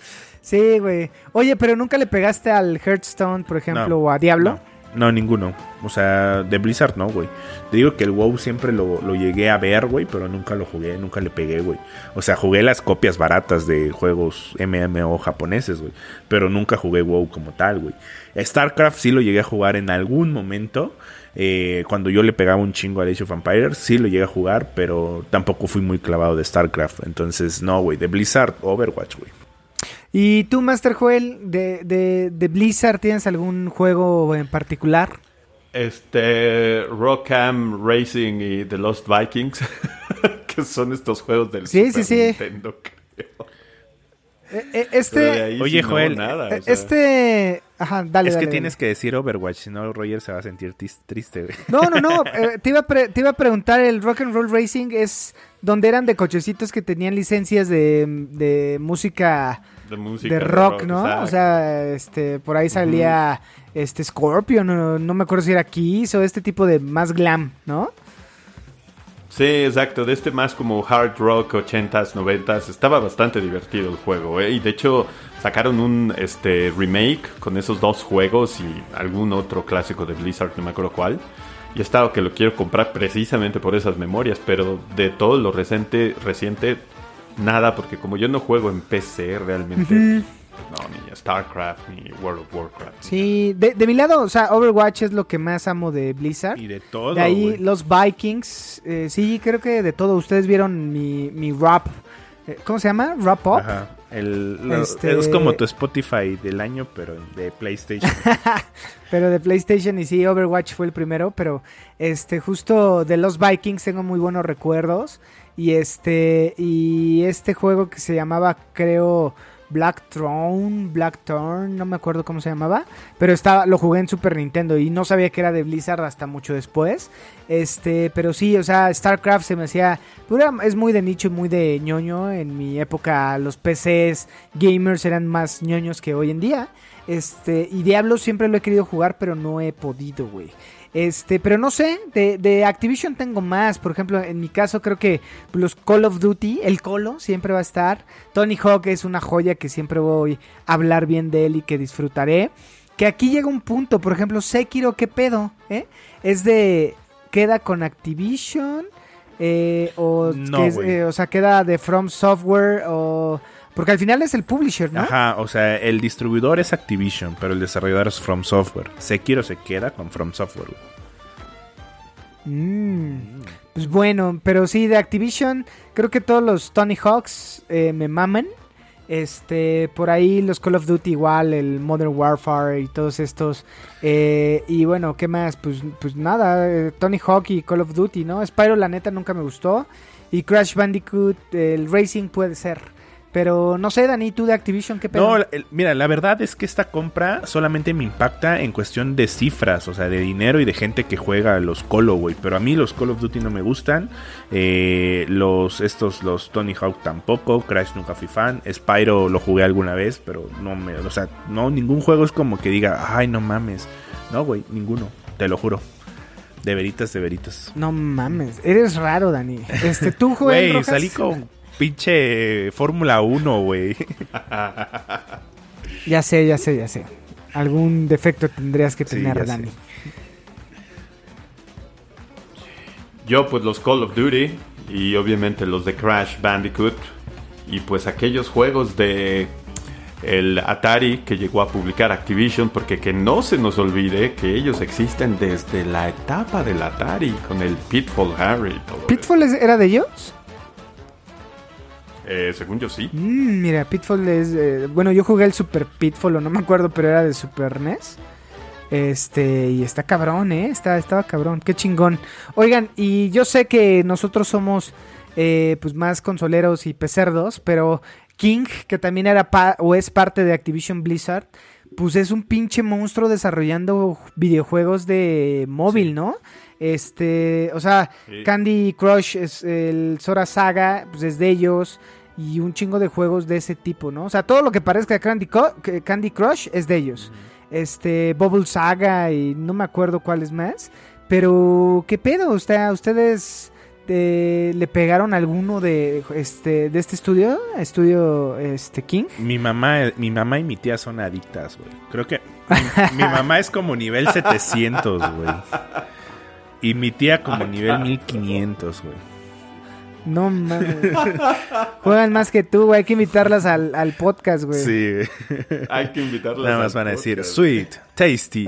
Sí, güey. Oye, pero nunca le pegaste al Hearthstone, por ejemplo, No, o a Diablo. No, no, ninguno. O sea, de Blizzard no, güey. Te digo que el WoW siempre lo, lo llegué a ver, güey, pero nunca lo jugué, nunca le pegué, güey. O sea, jugué las copias baratas de juegos MMO japoneses, güey. Pero nunca jugué WoW como tal, güey. StarCraft sí lo llegué a jugar en algún momento. eh, cuando yo le pegaba un chingo a Age of Empires, sí lo llegué a jugar, pero tampoco fui muy clavado de StarCraft. Entonces, no, güey. De Blizzard, Overwatch, güey. ¿Y tú, Master Joel, de, de, de Blizzard, tienes algún juego en particular? Este, Rock'em Racing y The Lost Vikings, que son estos juegos del Sí, Super sí, sí. Nintendo, creo. Eh, eh, este, Oye, no, Joel, nada, eh, o sea. este, ajá, dale, es dale, que dale. tienes que decir Overwatch, si no Roger se va a sentir tis- triste, güey. No, no, no. eh, te, iba a pre- te iba a preguntar, el Rock and Roll Racing es donde eran de cochecitos que tenían licencias de, de música de música de rock, ¿no? exacto. O sea, este, por ahí salía este Scorpion, no, no me acuerdo si era Kiss o este tipo de más glam, ¿no? Sí, exacto, de este más como hard rock 80s, 90s, estaba bastante divertido el juego, ¿eh? y de hecho sacaron un este remake con esos dos juegos y algún otro clásico de Blizzard, no me acuerdo cuál. Y estado que lo quiero comprar precisamente por esas memorias, pero de todo lo reciente, reciente nada, porque como yo no juego en PC realmente, no, ni StarCraft ni World of Warcraft. Sí, de, de mi lado, o sea, Overwatch es lo que más amo de Blizzard. Y de todo, De ahí los Vikings, eh, sí, creo que de todo. Ustedes vieron mi, mi rap, eh, ¿cómo se llama? Rap Up. Ajá. El, lo- Este- Es como tu Spotify del año, pero de PlayStation. Pero de PlayStation y sí, Overwatch fue el primero, pero este justo de los Vikings tengo muy buenos recuerdos y este y este juego que se llamaba creo Black Throne, Black Thorn, no me acuerdo cómo se llamaba, pero estaba lo jugué en Super Nintendo y no sabía que era de Blizzard hasta mucho después. Este, pero sí, o sea, StarCraft se me hacía pues es muy de nicho y muy de ñoño en mi época los PCs gamers eran más ñoños que hoy en día. Este, y Diablo siempre lo he querido jugar, pero no he podido, güey. Este, pero no sé, de, de Activision tengo más. Por ejemplo, en mi caso creo que los Call of Duty, el Colo, siempre va a estar. Tony Hawk es una joya que siempre voy a hablar bien de él y que disfrutaré. Que aquí llega un punto, por ejemplo, Sekiro, ¿qué pedo? ¿Eh? Es de... Queda con Activision. eh, o, No, que es, güey. eh, o sea, queda de From Software o... Porque al final es el publisher, ¿no? Ajá, o sea, el distribuidor es Activision, pero el desarrollador es From Software. Sekiro se queda con From Software. Mm, Pues bueno, pero sí, de Activision, creo que todos los Tony Hawks eh, me maman. Este, por ahí los Call of Duty igual, el Modern Warfare y todos estos. Eh, y bueno, ¿qué más? Pues, pues nada, eh, Tony Hawk y Call of Duty, ¿no? Spyro la neta nunca me gustó. Y Crash Bandicoot, el Racing puede ser. Pero no sé, Dani, tú de Activision, ¿qué pedo? No, el- mira, la verdad es que esta compra solamente me impacta en cuestión de cifras, o sea, de dinero y de gente que juega los Colo, güey. Pero a mí los Call of Duty no me gustan. Eh, los, estos, los Tony Hawk tampoco. Crash nunca fui fan. Spyro lo jugué alguna vez, pero no me, o sea, no, ningún juego es como que diga, ay, no mames. No, güey, ninguno, te lo juro. De veritas, de veritas. No mames, eres raro, Dani. Este, tú, Joel Güey, salí con pinche Fórmula 1, güey. Ya sé, ya sé, ya sé. Algún defecto tendrías que tener, Dani. sé. Yo pues los Call of Duty y obviamente los de Crash Bandicoot y pues aquellos juegos de el Atari que llegó a publicar Activision porque que no se nos olvide que ellos existen desde la etapa del Atari con el Pitfall Harry. ¿Pitfall es- era de ellos? Eh, según yo sí. Mm, mira, Pitfall es... eh, bueno, yo jugué el Super Pitfall, o no me acuerdo, pero era de Super NES. Este, y está cabrón, ¿eh? Está, estaba cabrón, qué chingón. Oigan, y yo sé que nosotros somos eh, pues más consoleros y pecerdos, pero King, que también era pa- o es parte de Activision Blizzard, pues es un pinche monstruo desarrollando videojuegos de móvil, ¿no? Este, o sea, Sí. Candy Crush es el Sora Saga, pues es de ellos y un chingo de juegos de ese tipo, ¿no? O sea, todo lo que parezca Candy, Candy Crush es de ellos. Este, Bubble Saga y no me acuerdo cuáles más. Pero, ¿qué pedo? O sea, ¿ustedes eh, le pegaron alguno de este, de este estudio? Estudio este, King. Mi mamá, mi mamá y mi tía son adictas, güey. Creo que mi, mi mamá es como nivel 700, güey. Y mi tía como nivel 1500, güey. No mames. Juegan más que tú, güey. Hay que invitarlas al, al podcast, güey. Sí, güey. Hay que invitarlas. Nada más al van a decir podcast. sweet, tasty.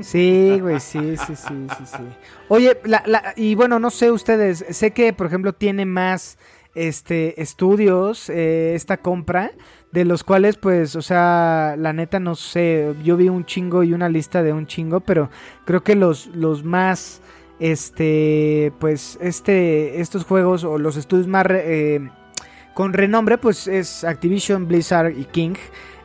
Sí, güey, sí, sí, sí, sí, sí. Oye, la, la- y bueno, no sé ustedes, sé que, por ejemplo, tiene más este estudios eh, esta compra, de los cuales, pues, o sea, la neta no sé, yo vi un chingo y una lista de un chingo, pero creo que los, los más, este, pues, este, estos juegos o los estudios más eh, con renombre, pues, es Activision, Blizzard y King,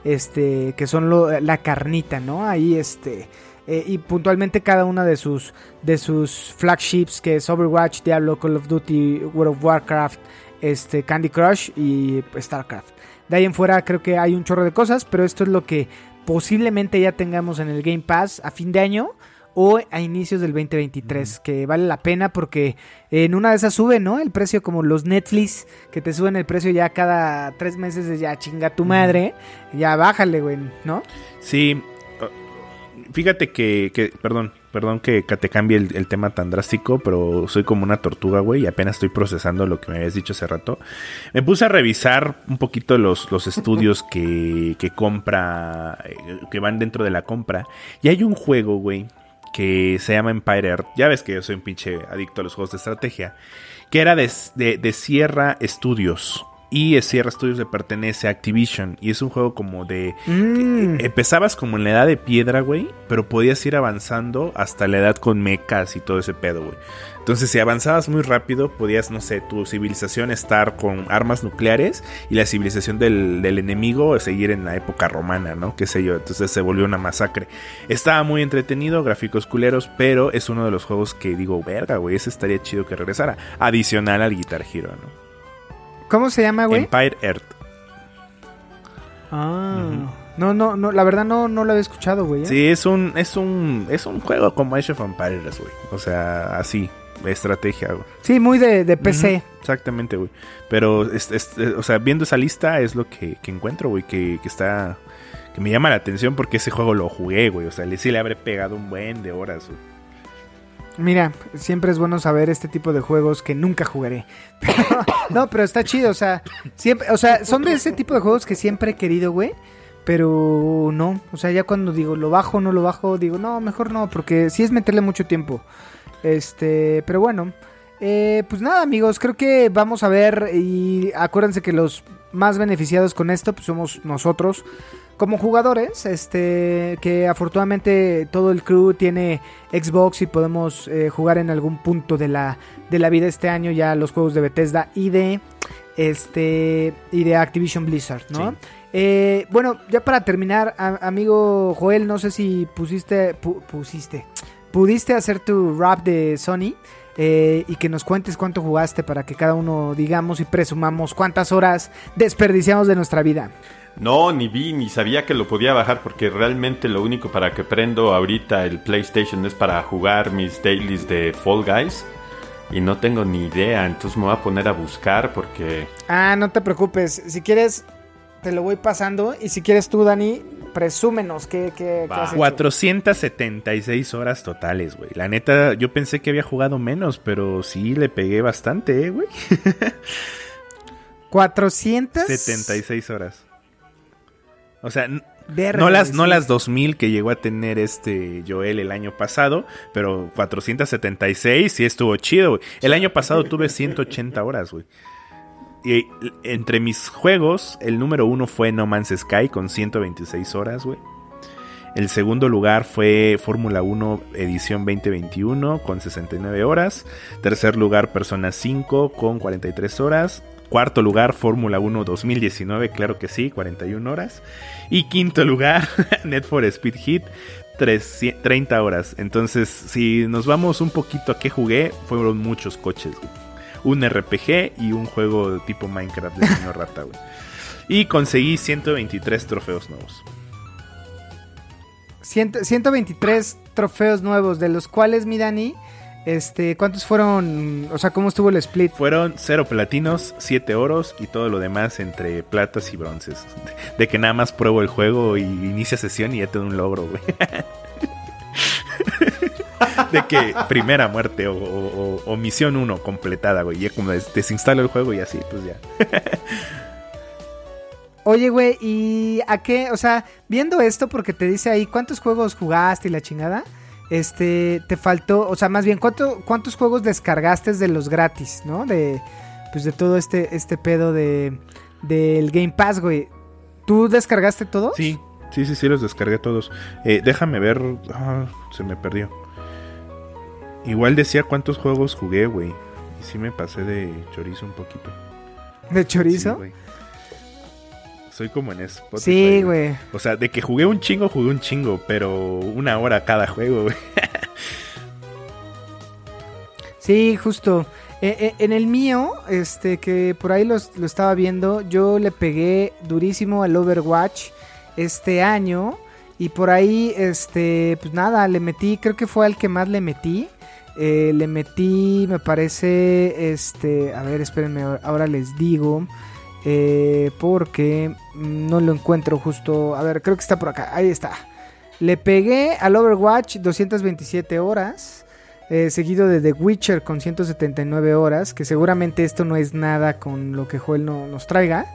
este, que son la carnita, ¿no? Ahí, este, eh, y puntualmente cada una de sus de sus flagships que es Overwatch, Diablo, Call of Duty, World of Warcraft, este Candy Crush y StarCraft. De ahí en fuera creo que hay un chorro de cosas, pero esto es lo que posiblemente ya tengamos en el Game Pass a fin de año o a inicios del 2023, que vale la pena porque en una de esas sube, ¿no? El precio como los Netflix, que te suben el precio ya cada tres meses, de ya chinga tu madre, ya bájale, güey, ¿no? Sí, uh, fíjate que, que- perdón, perdón que, te cambie el, el tema tan drástico, pero soy como una tortuga, güey, y apenas estoy procesando lo que me habías dicho hace rato. Me puse a revisar un poquito los, los estudios que, que compra, eh, que van dentro de la compra, y hay un juego, güey, que se llama Empire Earth. Ya ves que yo soy un pinche adicto a los juegos de estrategia, que era de, de- de Sierra Studios. Y Sierra Studios le pertenece a Activision. Y es un juego como de Mm. Empezabas como en la edad de piedra, güey, pero podías ir avanzando hasta la edad con mechas y todo ese pedo, güey. Entonces, si avanzabas muy rápido, podías, no sé, tu civilización estar con armas nucleares y la civilización del, del enemigo seguir en la época romana, ¿no? Qué sé yo. Entonces se volvió una masacre. Estaba muy entretenido, gráficos culeros, pero es uno de los juegos que digo, verga, güey, ese estaría chido que regresara. Adicional al Guitar Hero, ¿no? ¿Cómo se llama, güey? Empire Earth. Ah. No, no, no, la verdad no, no lo había escuchado, güey. ¿eh? Sí, es un, es un, es un juego como Age of Empires, güey. O sea, así, estrategia, güey. Sí, muy de, de PC. Exactamente, güey. Pero, es- es- eh, o sea, viendo esa lista es lo que, que encuentro, güey, que, que está, que me llama la atención porque ese juego lo jugué, güey. O sea, le, sí le habré pegado un buen de horas, güey. Mira, siempre es bueno saber este tipo de juegos que nunca jugaré. No, pero está chido, o sea, siempre, o sea, son de ese tipo de juegos que siempre he querido, güey. Pero no, o sea, ya cuando digo lo bajo no lo bajo, digo, no, mejor no, porque sí es meterle mucho tiempo. Este, pero bueno, eh, pues nada, amigos, creo que vamos a ver y acuérdense que los más beneficiados con esto pues somos nosotros como jugadores, este, que afortunadamente todo el crew tiene Xbox y podemos eh, jugar en algún punto de la, de la vida este año ya los juegos de Bethesda y de este y de Activision Blizzard, ¿no? Sí. Eh, bueno, ya para terminar, a- amigo Joel, no sé si pusiste, pu- pusiste, pudiste hacer tu rap de Sony eh, y que nos cuentes cuánto jugaste para que cada uno digamos y presumamos cuántas horas desperdiciamos de nuestra vida. No, ni vi, ni sabía que lo podía bajar porque realmente lo único para que prendo ahorita el PlayStation es para jugar mis dailies de Fall Guys. Y no tengo ni idea, entonces me voy a poner a buscar porque... Ah, no te preocupes. Si quieres, te lo voy pasando. Y si quieres tú, Dani, presúmenos qué, qué, qué Va. has hecho. 476 horas totales, güey. La neta, yo pensé que había jugado menos, pero sí le pegué bastante, eh, güey. 400. 76 horas. O sea, Verga, no las, no las 2000 que llegó a tener este Joel el año pasado, pero 476 sí estuvo chido, güey. El año pasado tuve 180 horas, güey. Y entre mis juegos, el número uno fue No Man's Sky con 126 horas, güey. El segundo lugar fue Fórmula 1 edición 2021 con 69 horas. Tercer lugar Persona 5 con 43 horas. Cuarto lugar Fórmula 1 2019, claro que sí, 41 horas. Y quinto lugar Net for Speed Hit 300 30 horas. Entonces, si nos vamos un poquito a qué jugué, fueron muchos coches. güey. Un RPG y un juego tipo Minecraft de niño rata, güey. Y conseguí 123 trofeos nuevos. Ciento- 123 trofeos nuevos, de los cuales, mi Dani, este, ¿cuántos fueron? O sea, ¿cómo estuvo el split? Fueron cero platinos, siete oros y todo lo demás entre platas y bronces. De que nada más pruebo el juego y inicia sesión y ya tengo un logro, güey. De que primera muerte o, o- o- o misión 1 completada, güey. Ya como des- desinstalo el juego y así, pues ya. Oye, güey, ¿y a qué? O sea, viendo esto, porque te dice ahí cuántos juegos jugaste y la chingada, este, te faltó, o sea, más bien, ¿cuánto, ¿cuántos juegos descargaste de los gratis, no? De, pues de todo este, este pedo de, del Game Pass, güey. ¿Tú descargaste todo? Sí, sí, sí, sí, los descargué todos. Eh, déjame ver. Ah, se me perdió. Igual decía cuántos juegos jugué, güey. Y sí me pasé de chorizo un poquito. ¿De Sí, chorizo? güey. Soy como en Spotify. Sí, güey. O sea, de que jugué un chingo, jugué un chingo, pero una hora cada juego, güey. Sí, justo. Eh, eh, en el mío, este, que por ahí los- lo estaba viendo, yo le pegué durísimo al Overwatch este año. Y por ahí, este, pues nada, le metí, creo que fue al que más le metí. Eh, le metí, me parece, este, a ver, espérenme, ahora- ahora les digo. Eh, porque no lo encuentro justo. A ver, creo que está por acá. Ahí está. Le pegué al Overwatch 227 horas. eh, seguido de The Witcher con 179 horas. Que seguramente esto no es nada con lo que Joel no, nos traiga.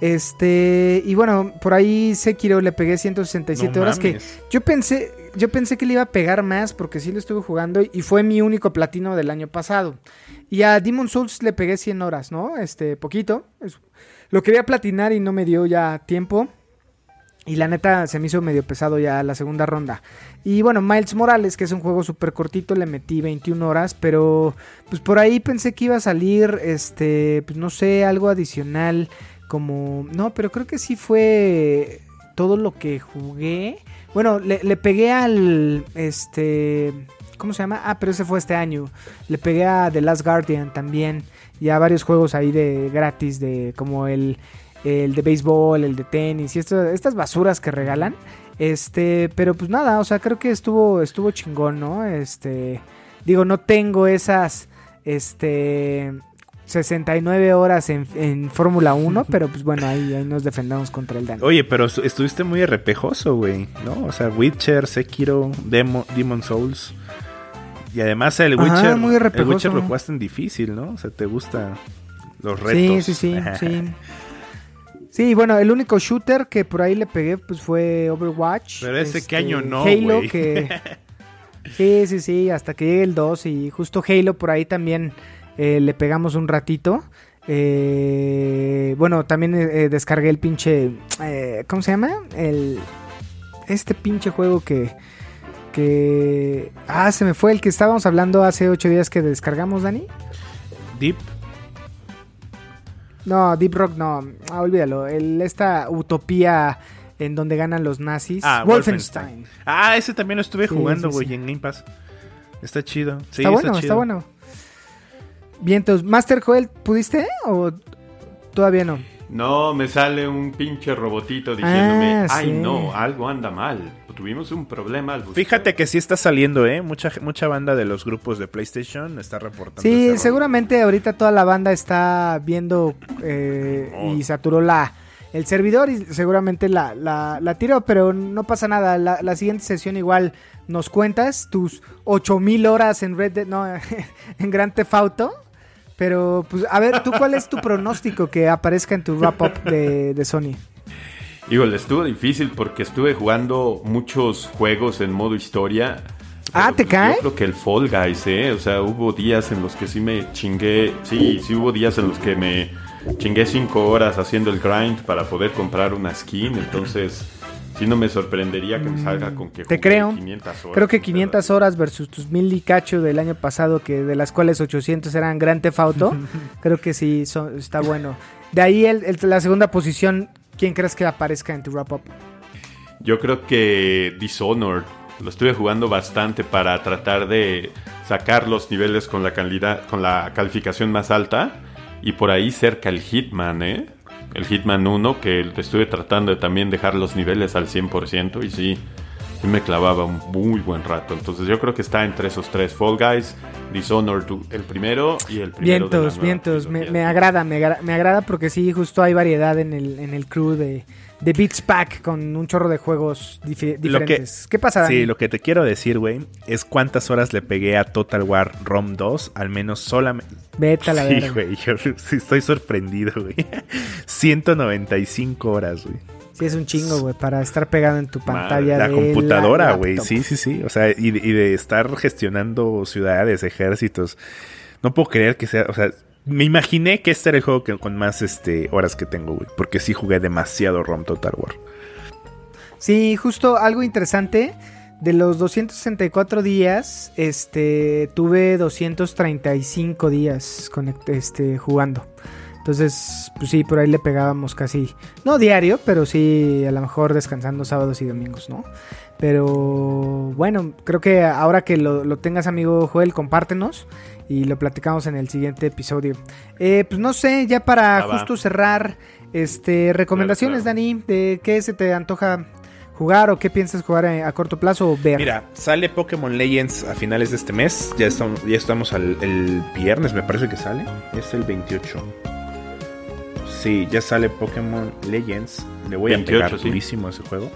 Este. Y bueno, por ahí Sekiro le pegué 167 No horas. Que yo pensé. Yo pensé que le iba a pegar más porque sí lo estuve jugando y fue mi único platino del año pasado. Y a Demon Souls le pegué 100 horas, ¿no? Este, poquito. Lo quería platinar y no me dio ya tiempo. Y la neta se me hizo medio pesado ya la segunda ronda. Y bueno, Miles Morales, que es un juego súper cortito, le metí 21 horas. Pero pues por ahí pensé que iba a salir, este, pues no sé, algo adicional. Como... No, pero creo que sí fue todo lo que jugué. Bueno, le, le pegué al... Este... ¿Cómo se llama? Ah, pero ese fue este año. Le pegué a The Last Guardian también. Y a varios juegos ahí de gratis, de como el, el de béisbol, el de tenis y estas basuras que regalan. Este, pero pues nada, o sea, creo que estuvo, estuvo chingón, ¿no? Este, digo, no tengo esas, este, 69 horas en, en Fórmula 1, pero pues bueno, ahí, ahí nos defendamos contra el daño. Oye, pero estu- estuviste muy arrepejoso, güey, ¿no? O sea, Witcher, Sekiro, Demo, Demon Souls. Y además el Ajá, Witcher, muy el. Witcher lo jugaste en difícil, ¿no? O sea, te gusta los Sí, retos. sí, sí, sí. Sí, bueno, el único shooter que por ahí le pegué pues fue Overwatch. Pero ese, ¿qué Este, año no, Halo que... Sí, sí, sí, hasta que llegue el 2 y justo Halo por ahí también eh, le pegamos un ratito. Eh, bueno, también eh, descargué el pinche... eh, ¿Cómo se llama? El... Este pinche juego que... Que... Ah, se me fue el que estábamos hablando hace ocho días que descargamos, Dani. Deep. No, Deep Rock no, ah, olvídalo. El, esta utopía en donde ganan los nazis. Ah, Wolfenstein. Ah, ese también lo estuve Sí, jugando, güey, sí. en Game Pass. Está chido. Está bueno, está chido. bueno. Bien, entonces, Master Joel, ¿pudiste o todavía no? No, me sale un pinche robotito diciéndome, Ah, ay sí. no, algo anda mal. Tuvimos un problema al buscar". Fíjate que sí está saliendo, ¿eh? Mucha, mucha banda de los grupos de PlayStation está reportando. Sí, seguramente ahorita toda la banda está viendo eh, Oh. y saturó la el servidor y seguramente la, la, la tiró, pero no pasa nada. La, la siguiente sesión igual nos cuentas tus 8000 horas en Red Dead, no, en Grand Theft Auto. Pero, pues, a ver, ¿tú cuál es tu pronóstico que aparezca en tu wrap-up de, de Sony? Híjole, estuvo difícil porque estuve jugando muchos juegos en modo historia. Ah, ¿te pues, cae? Yo creo que el Fall Guys, ¿eh? O sea, hubo días en los que sí me chingué. Sí, sí hubo días en los que me chingué cinco horas haciendo el grind para poder comprar una skin. Entonces, sí no me sorprendería que me salga con que Te creo. 500 horas. Creo que un 500 horas versus tus mil y cacho del año pasado, que de las cuales 800 eran Grand Theft Auto, creo que sí está bueno. De ahí el- el- la segunda posición, ¿quién crees que aparezca en tu wrap-up? Yo creo que Dishonored lo estuve jugando bastante para tratar de sacar los niveles con la calidad, con la calificación más alta y por ahí cerca el Hitman, ¿eh? El Hitman 1 que estuve tratando de también dejar los niveles al 100% y sí, sí me clavaba un muy buen rato. Entonces yo creo que está entre esos tres, Fall Guys, Dishonored el primero y el primero de la Vientos, vientos, me agrada, me, agra- me agrada porque sí, justo hay variedad en el, en el crew de, de Beats Pack con un chorro de juegos difi- Lo que- diferentes. ¿Qué pasa, Dani? Sí, lo que te quiero decir, güey, es cuántas horas le pegué a Total War ROM 2, al menos solamente. Vete a la Sí, güey, yo sí estoy sorprendido, güey. 195 horas, güey. Sí, es un chingo, güey, para estar pegado en tu pantalla. La de computadora, güey. Sí, sí, sí. O sea, y de estar gestionando ciudades, ejércitos. No puedo creer que sea. O sea, me imaginé que este era el juego que, con más este, horas que tengo, güey. Porque sí jugué demasiado ROM Total War. Sí, justo algo interesante. De los 264 días, este, tuve 235 días este, jugando. Entonces, pues sí, por ahí le pegábamos casi, no diario, pero sí a lo mejor descansando sábados y domingos, ¿no? Pero bueno, creo que ahora que lo tengas, amigo Joel, compártenos y lo platicamos en el siguiente episodio. Eh, pues no sé, ya para Ah, va. justo cerrar, este, recomendaciones, claro. Dani, de qué se te antoja jugar o qué piensas jugar a, a corto plazo o ver. Mira, sale Pokémon Legends a finales de este mes. Ya estamos, ya estamos al el viernes, me parece que sale. Es el 28. Sí, ya sale Pokémon Legends. Le voy 28, a pegar sí. durísimo a ese juego.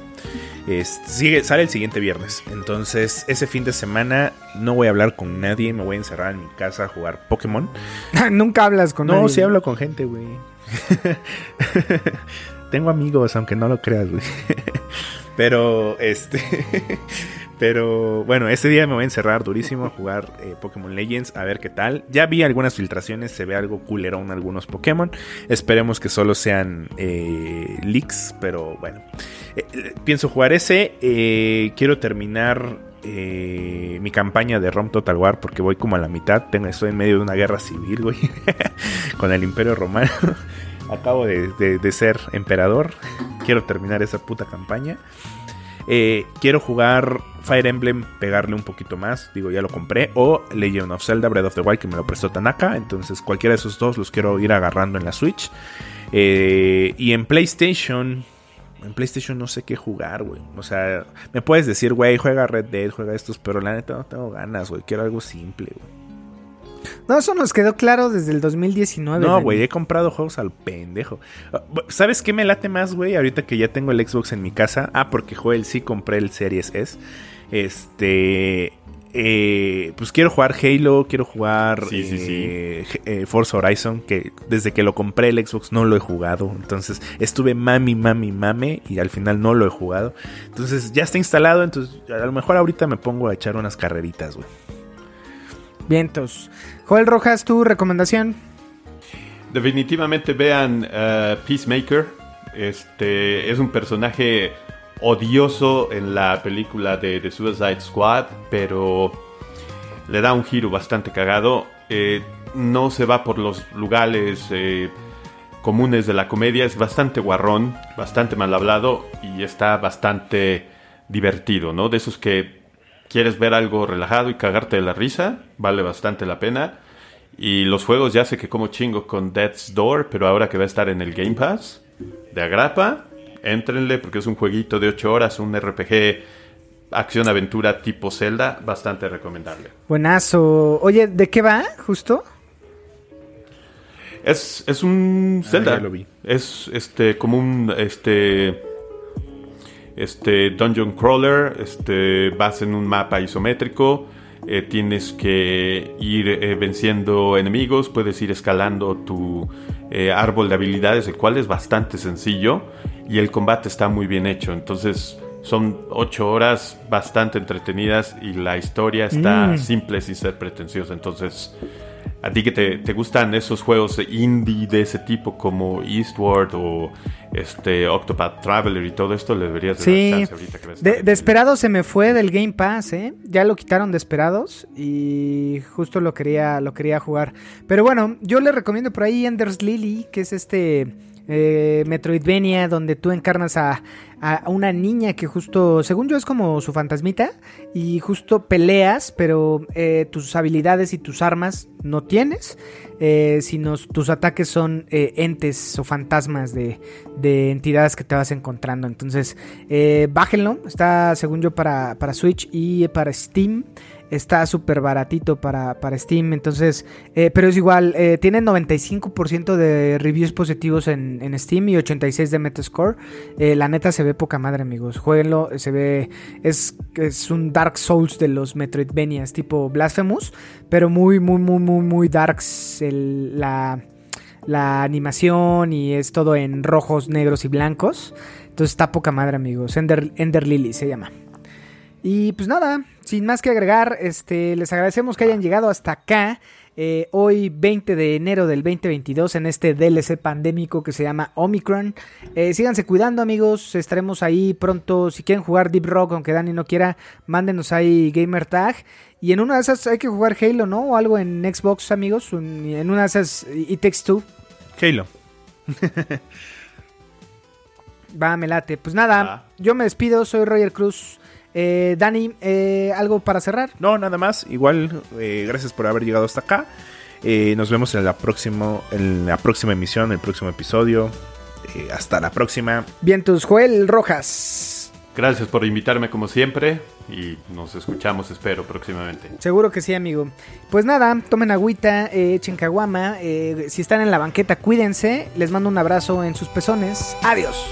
Es- sigue, sale el siguiente viernes. Entonces, ese fin de semana no voy a hablar con nadie. Me voy a encerrar en mi casa a jugar Pokémon. Nunca hablas con No, nadie. sí hablo con gente, güey. Tengo amigos, aunque no lo creas, güey. Pero, este. Pero bueno, ese día me voy a encerrar durísimo a jugar eh, Pokémon Legends, a ver qué tal. Ya vi algunas filtraciones, se ve algo culerón algunos Pokémon. Esperemos que solo sean eh, leaks, pero bueno. Eh, pienso jugar ese. eh, quiero terminar eh, mi campaña de ROM Total War porque voy como a la mitad. Tengo, estoy en medio de una guerra civil, güey, con el Imperio Romano. Acabo de, ser emperador. Quiero terminar esa puta campaña. Quiero jugar Fire Emblem, pegarle un poquito más. Digo, ya lo compré. O Legend of Zelda Breath of the Wild, que me lo prestó Tanaka. Entonces, cualquiera de esos dos los quiero ir agarrando en la Switch. Y en PlayStation. En PlayStation no sé qué jugar, güey. O sea, me puedes decir, güey, juega Red Dead, juega estos, pero la neta no tengo ganas, güey. Quiero algo simple, güey. No, eso nos quedó claro desde el 2019. No, güey, he comprado juegos al pendejo. Ah, ¿Sabes qué me late más, güey? Ahorita que ya tengo el Xbox en mi casa. Ah, porque Joel sí compré el Series S. Este. Eh, pues quiero jugar Halo, quiero jugar Sí, sí, sí. eh, eh, Forza Horizon, que desde que lo compré el Xbox no lo he jugado. Entonces estuve mami, mami, mame y al final no lo he jugado. Entonces ya está instalado, entonces a lo mejor ahorita me pongo a echar unas carreritas, güey. Vientos. Joel Rojas, tu recomendación. Definitivamente vean Peacemaker. Este es un personaje odioso en la película de The Suicide Squad, pero le da un giro bastante cagado. Eh, no se va por los lugares eh, comunes de la comedia, es bastante guarrón, bastante mal hablado y está bastante divertido, ¿no? De esos que quieres ver algo relajado y cagarte de la risa, vale bastante la pena. Y los juegos ya sé que como chingo con Death's Door, pero ahora que va a estar en el Game Pass de Agrapa, éntrenle porque es un jueguito de 8 horas, un RPG acción-aventura tipo Zelda, bastante recomendable. Buenazo. Oye, ¿de qué va, justo? Es, es un Zelda. Ah, ya lo vi. Es este como un este este dungeon crawler, este vas en un mapa isométrico, eh, tienes que ir eh, venciendo enemigos, puedes ir escalando tu eh, árbol de habilidades, el cual es bastante sencillo y el combate está muy bien hecho. Entonces son ocho horas bastante entretenidas y la historia está Mm. simple sin ser pretenciosa. Entonces a ti que te, te gustan esos juegos indie de ese tipo como Eastward o este Octopath Traveler y todo esto, le deberías de Sí. dar chance ahorita que De, Desperados se me fue del Game Pass, ¿eh? Ya lo quitaron Desperados y justo lo quería, lo quería jugar. Pero bueno, yo le recomiendo por ahí Ender's Lily, que es este eh, Metroidvania donde tú encarnas a, a una niña que justo, según yo, es como su fantasmita y justo peleas, pero eh, tus habilidades y tus armas no tienes, eh, sino tus ataques son eh, entes o fantasmas de, de entidades que te vas encontrando. Entonces, bájenlo, está según yo para, para Switch y para Steam. Está súper baratito para, para Steam, entonces, eh, pero es igual, eh, tiene 95% de reviews positivos en, en Steam y 86 de Metascore. Eh, la neta se ve poca madre, amigos. Jueguenlo, se ve, es, es un Dark Souls de los Metroidvanias, tipo Blasphemous, pero muy, muy, muy, muy, muy darks la, la animación y es todo en rojos, negros y blancos. Entonces está poca madre, amigos. Ender, Ender Lily se llama. Y pues nada, sin más que agregar, este, les agradecemos que hayan llegado hasta acá. eh, hoy 20 de enero del 2022 en este DLC pandémico que se llama Omicron. Eh, síganse cuidando amigos, estaremos ahí pronto. Si quieren jugar Deep Rock, aunque Dani no quiera, mándenos ahí Gamer Tag. Y en una de esas hay que jugar Halo, ¿no? O algo en Xbox amigos. En una de esas It Takes Two. Halo. Va, me late. Pues nada, yo me despido, soy Roger Cruz. Eh, Dani, eh, ¿algo para cerrar? No, nada más. Igual, eh, gracias por haber llegado hasta acá. Eh, nos vemos en la, próximo, en la próxima emisión, el próximo episodio. Eh, hasta la próxima. Vientos, Joel Rojas. Gracias por invitarme como siempre y nos escuchamos, espero, próximamente. Seguro que sí, amigo. Pues nada, tomen agüita, eh, echen caguama. eh, si están en la banqueta, cuídense. Les mando un abrazo en sus pezones. Adiós.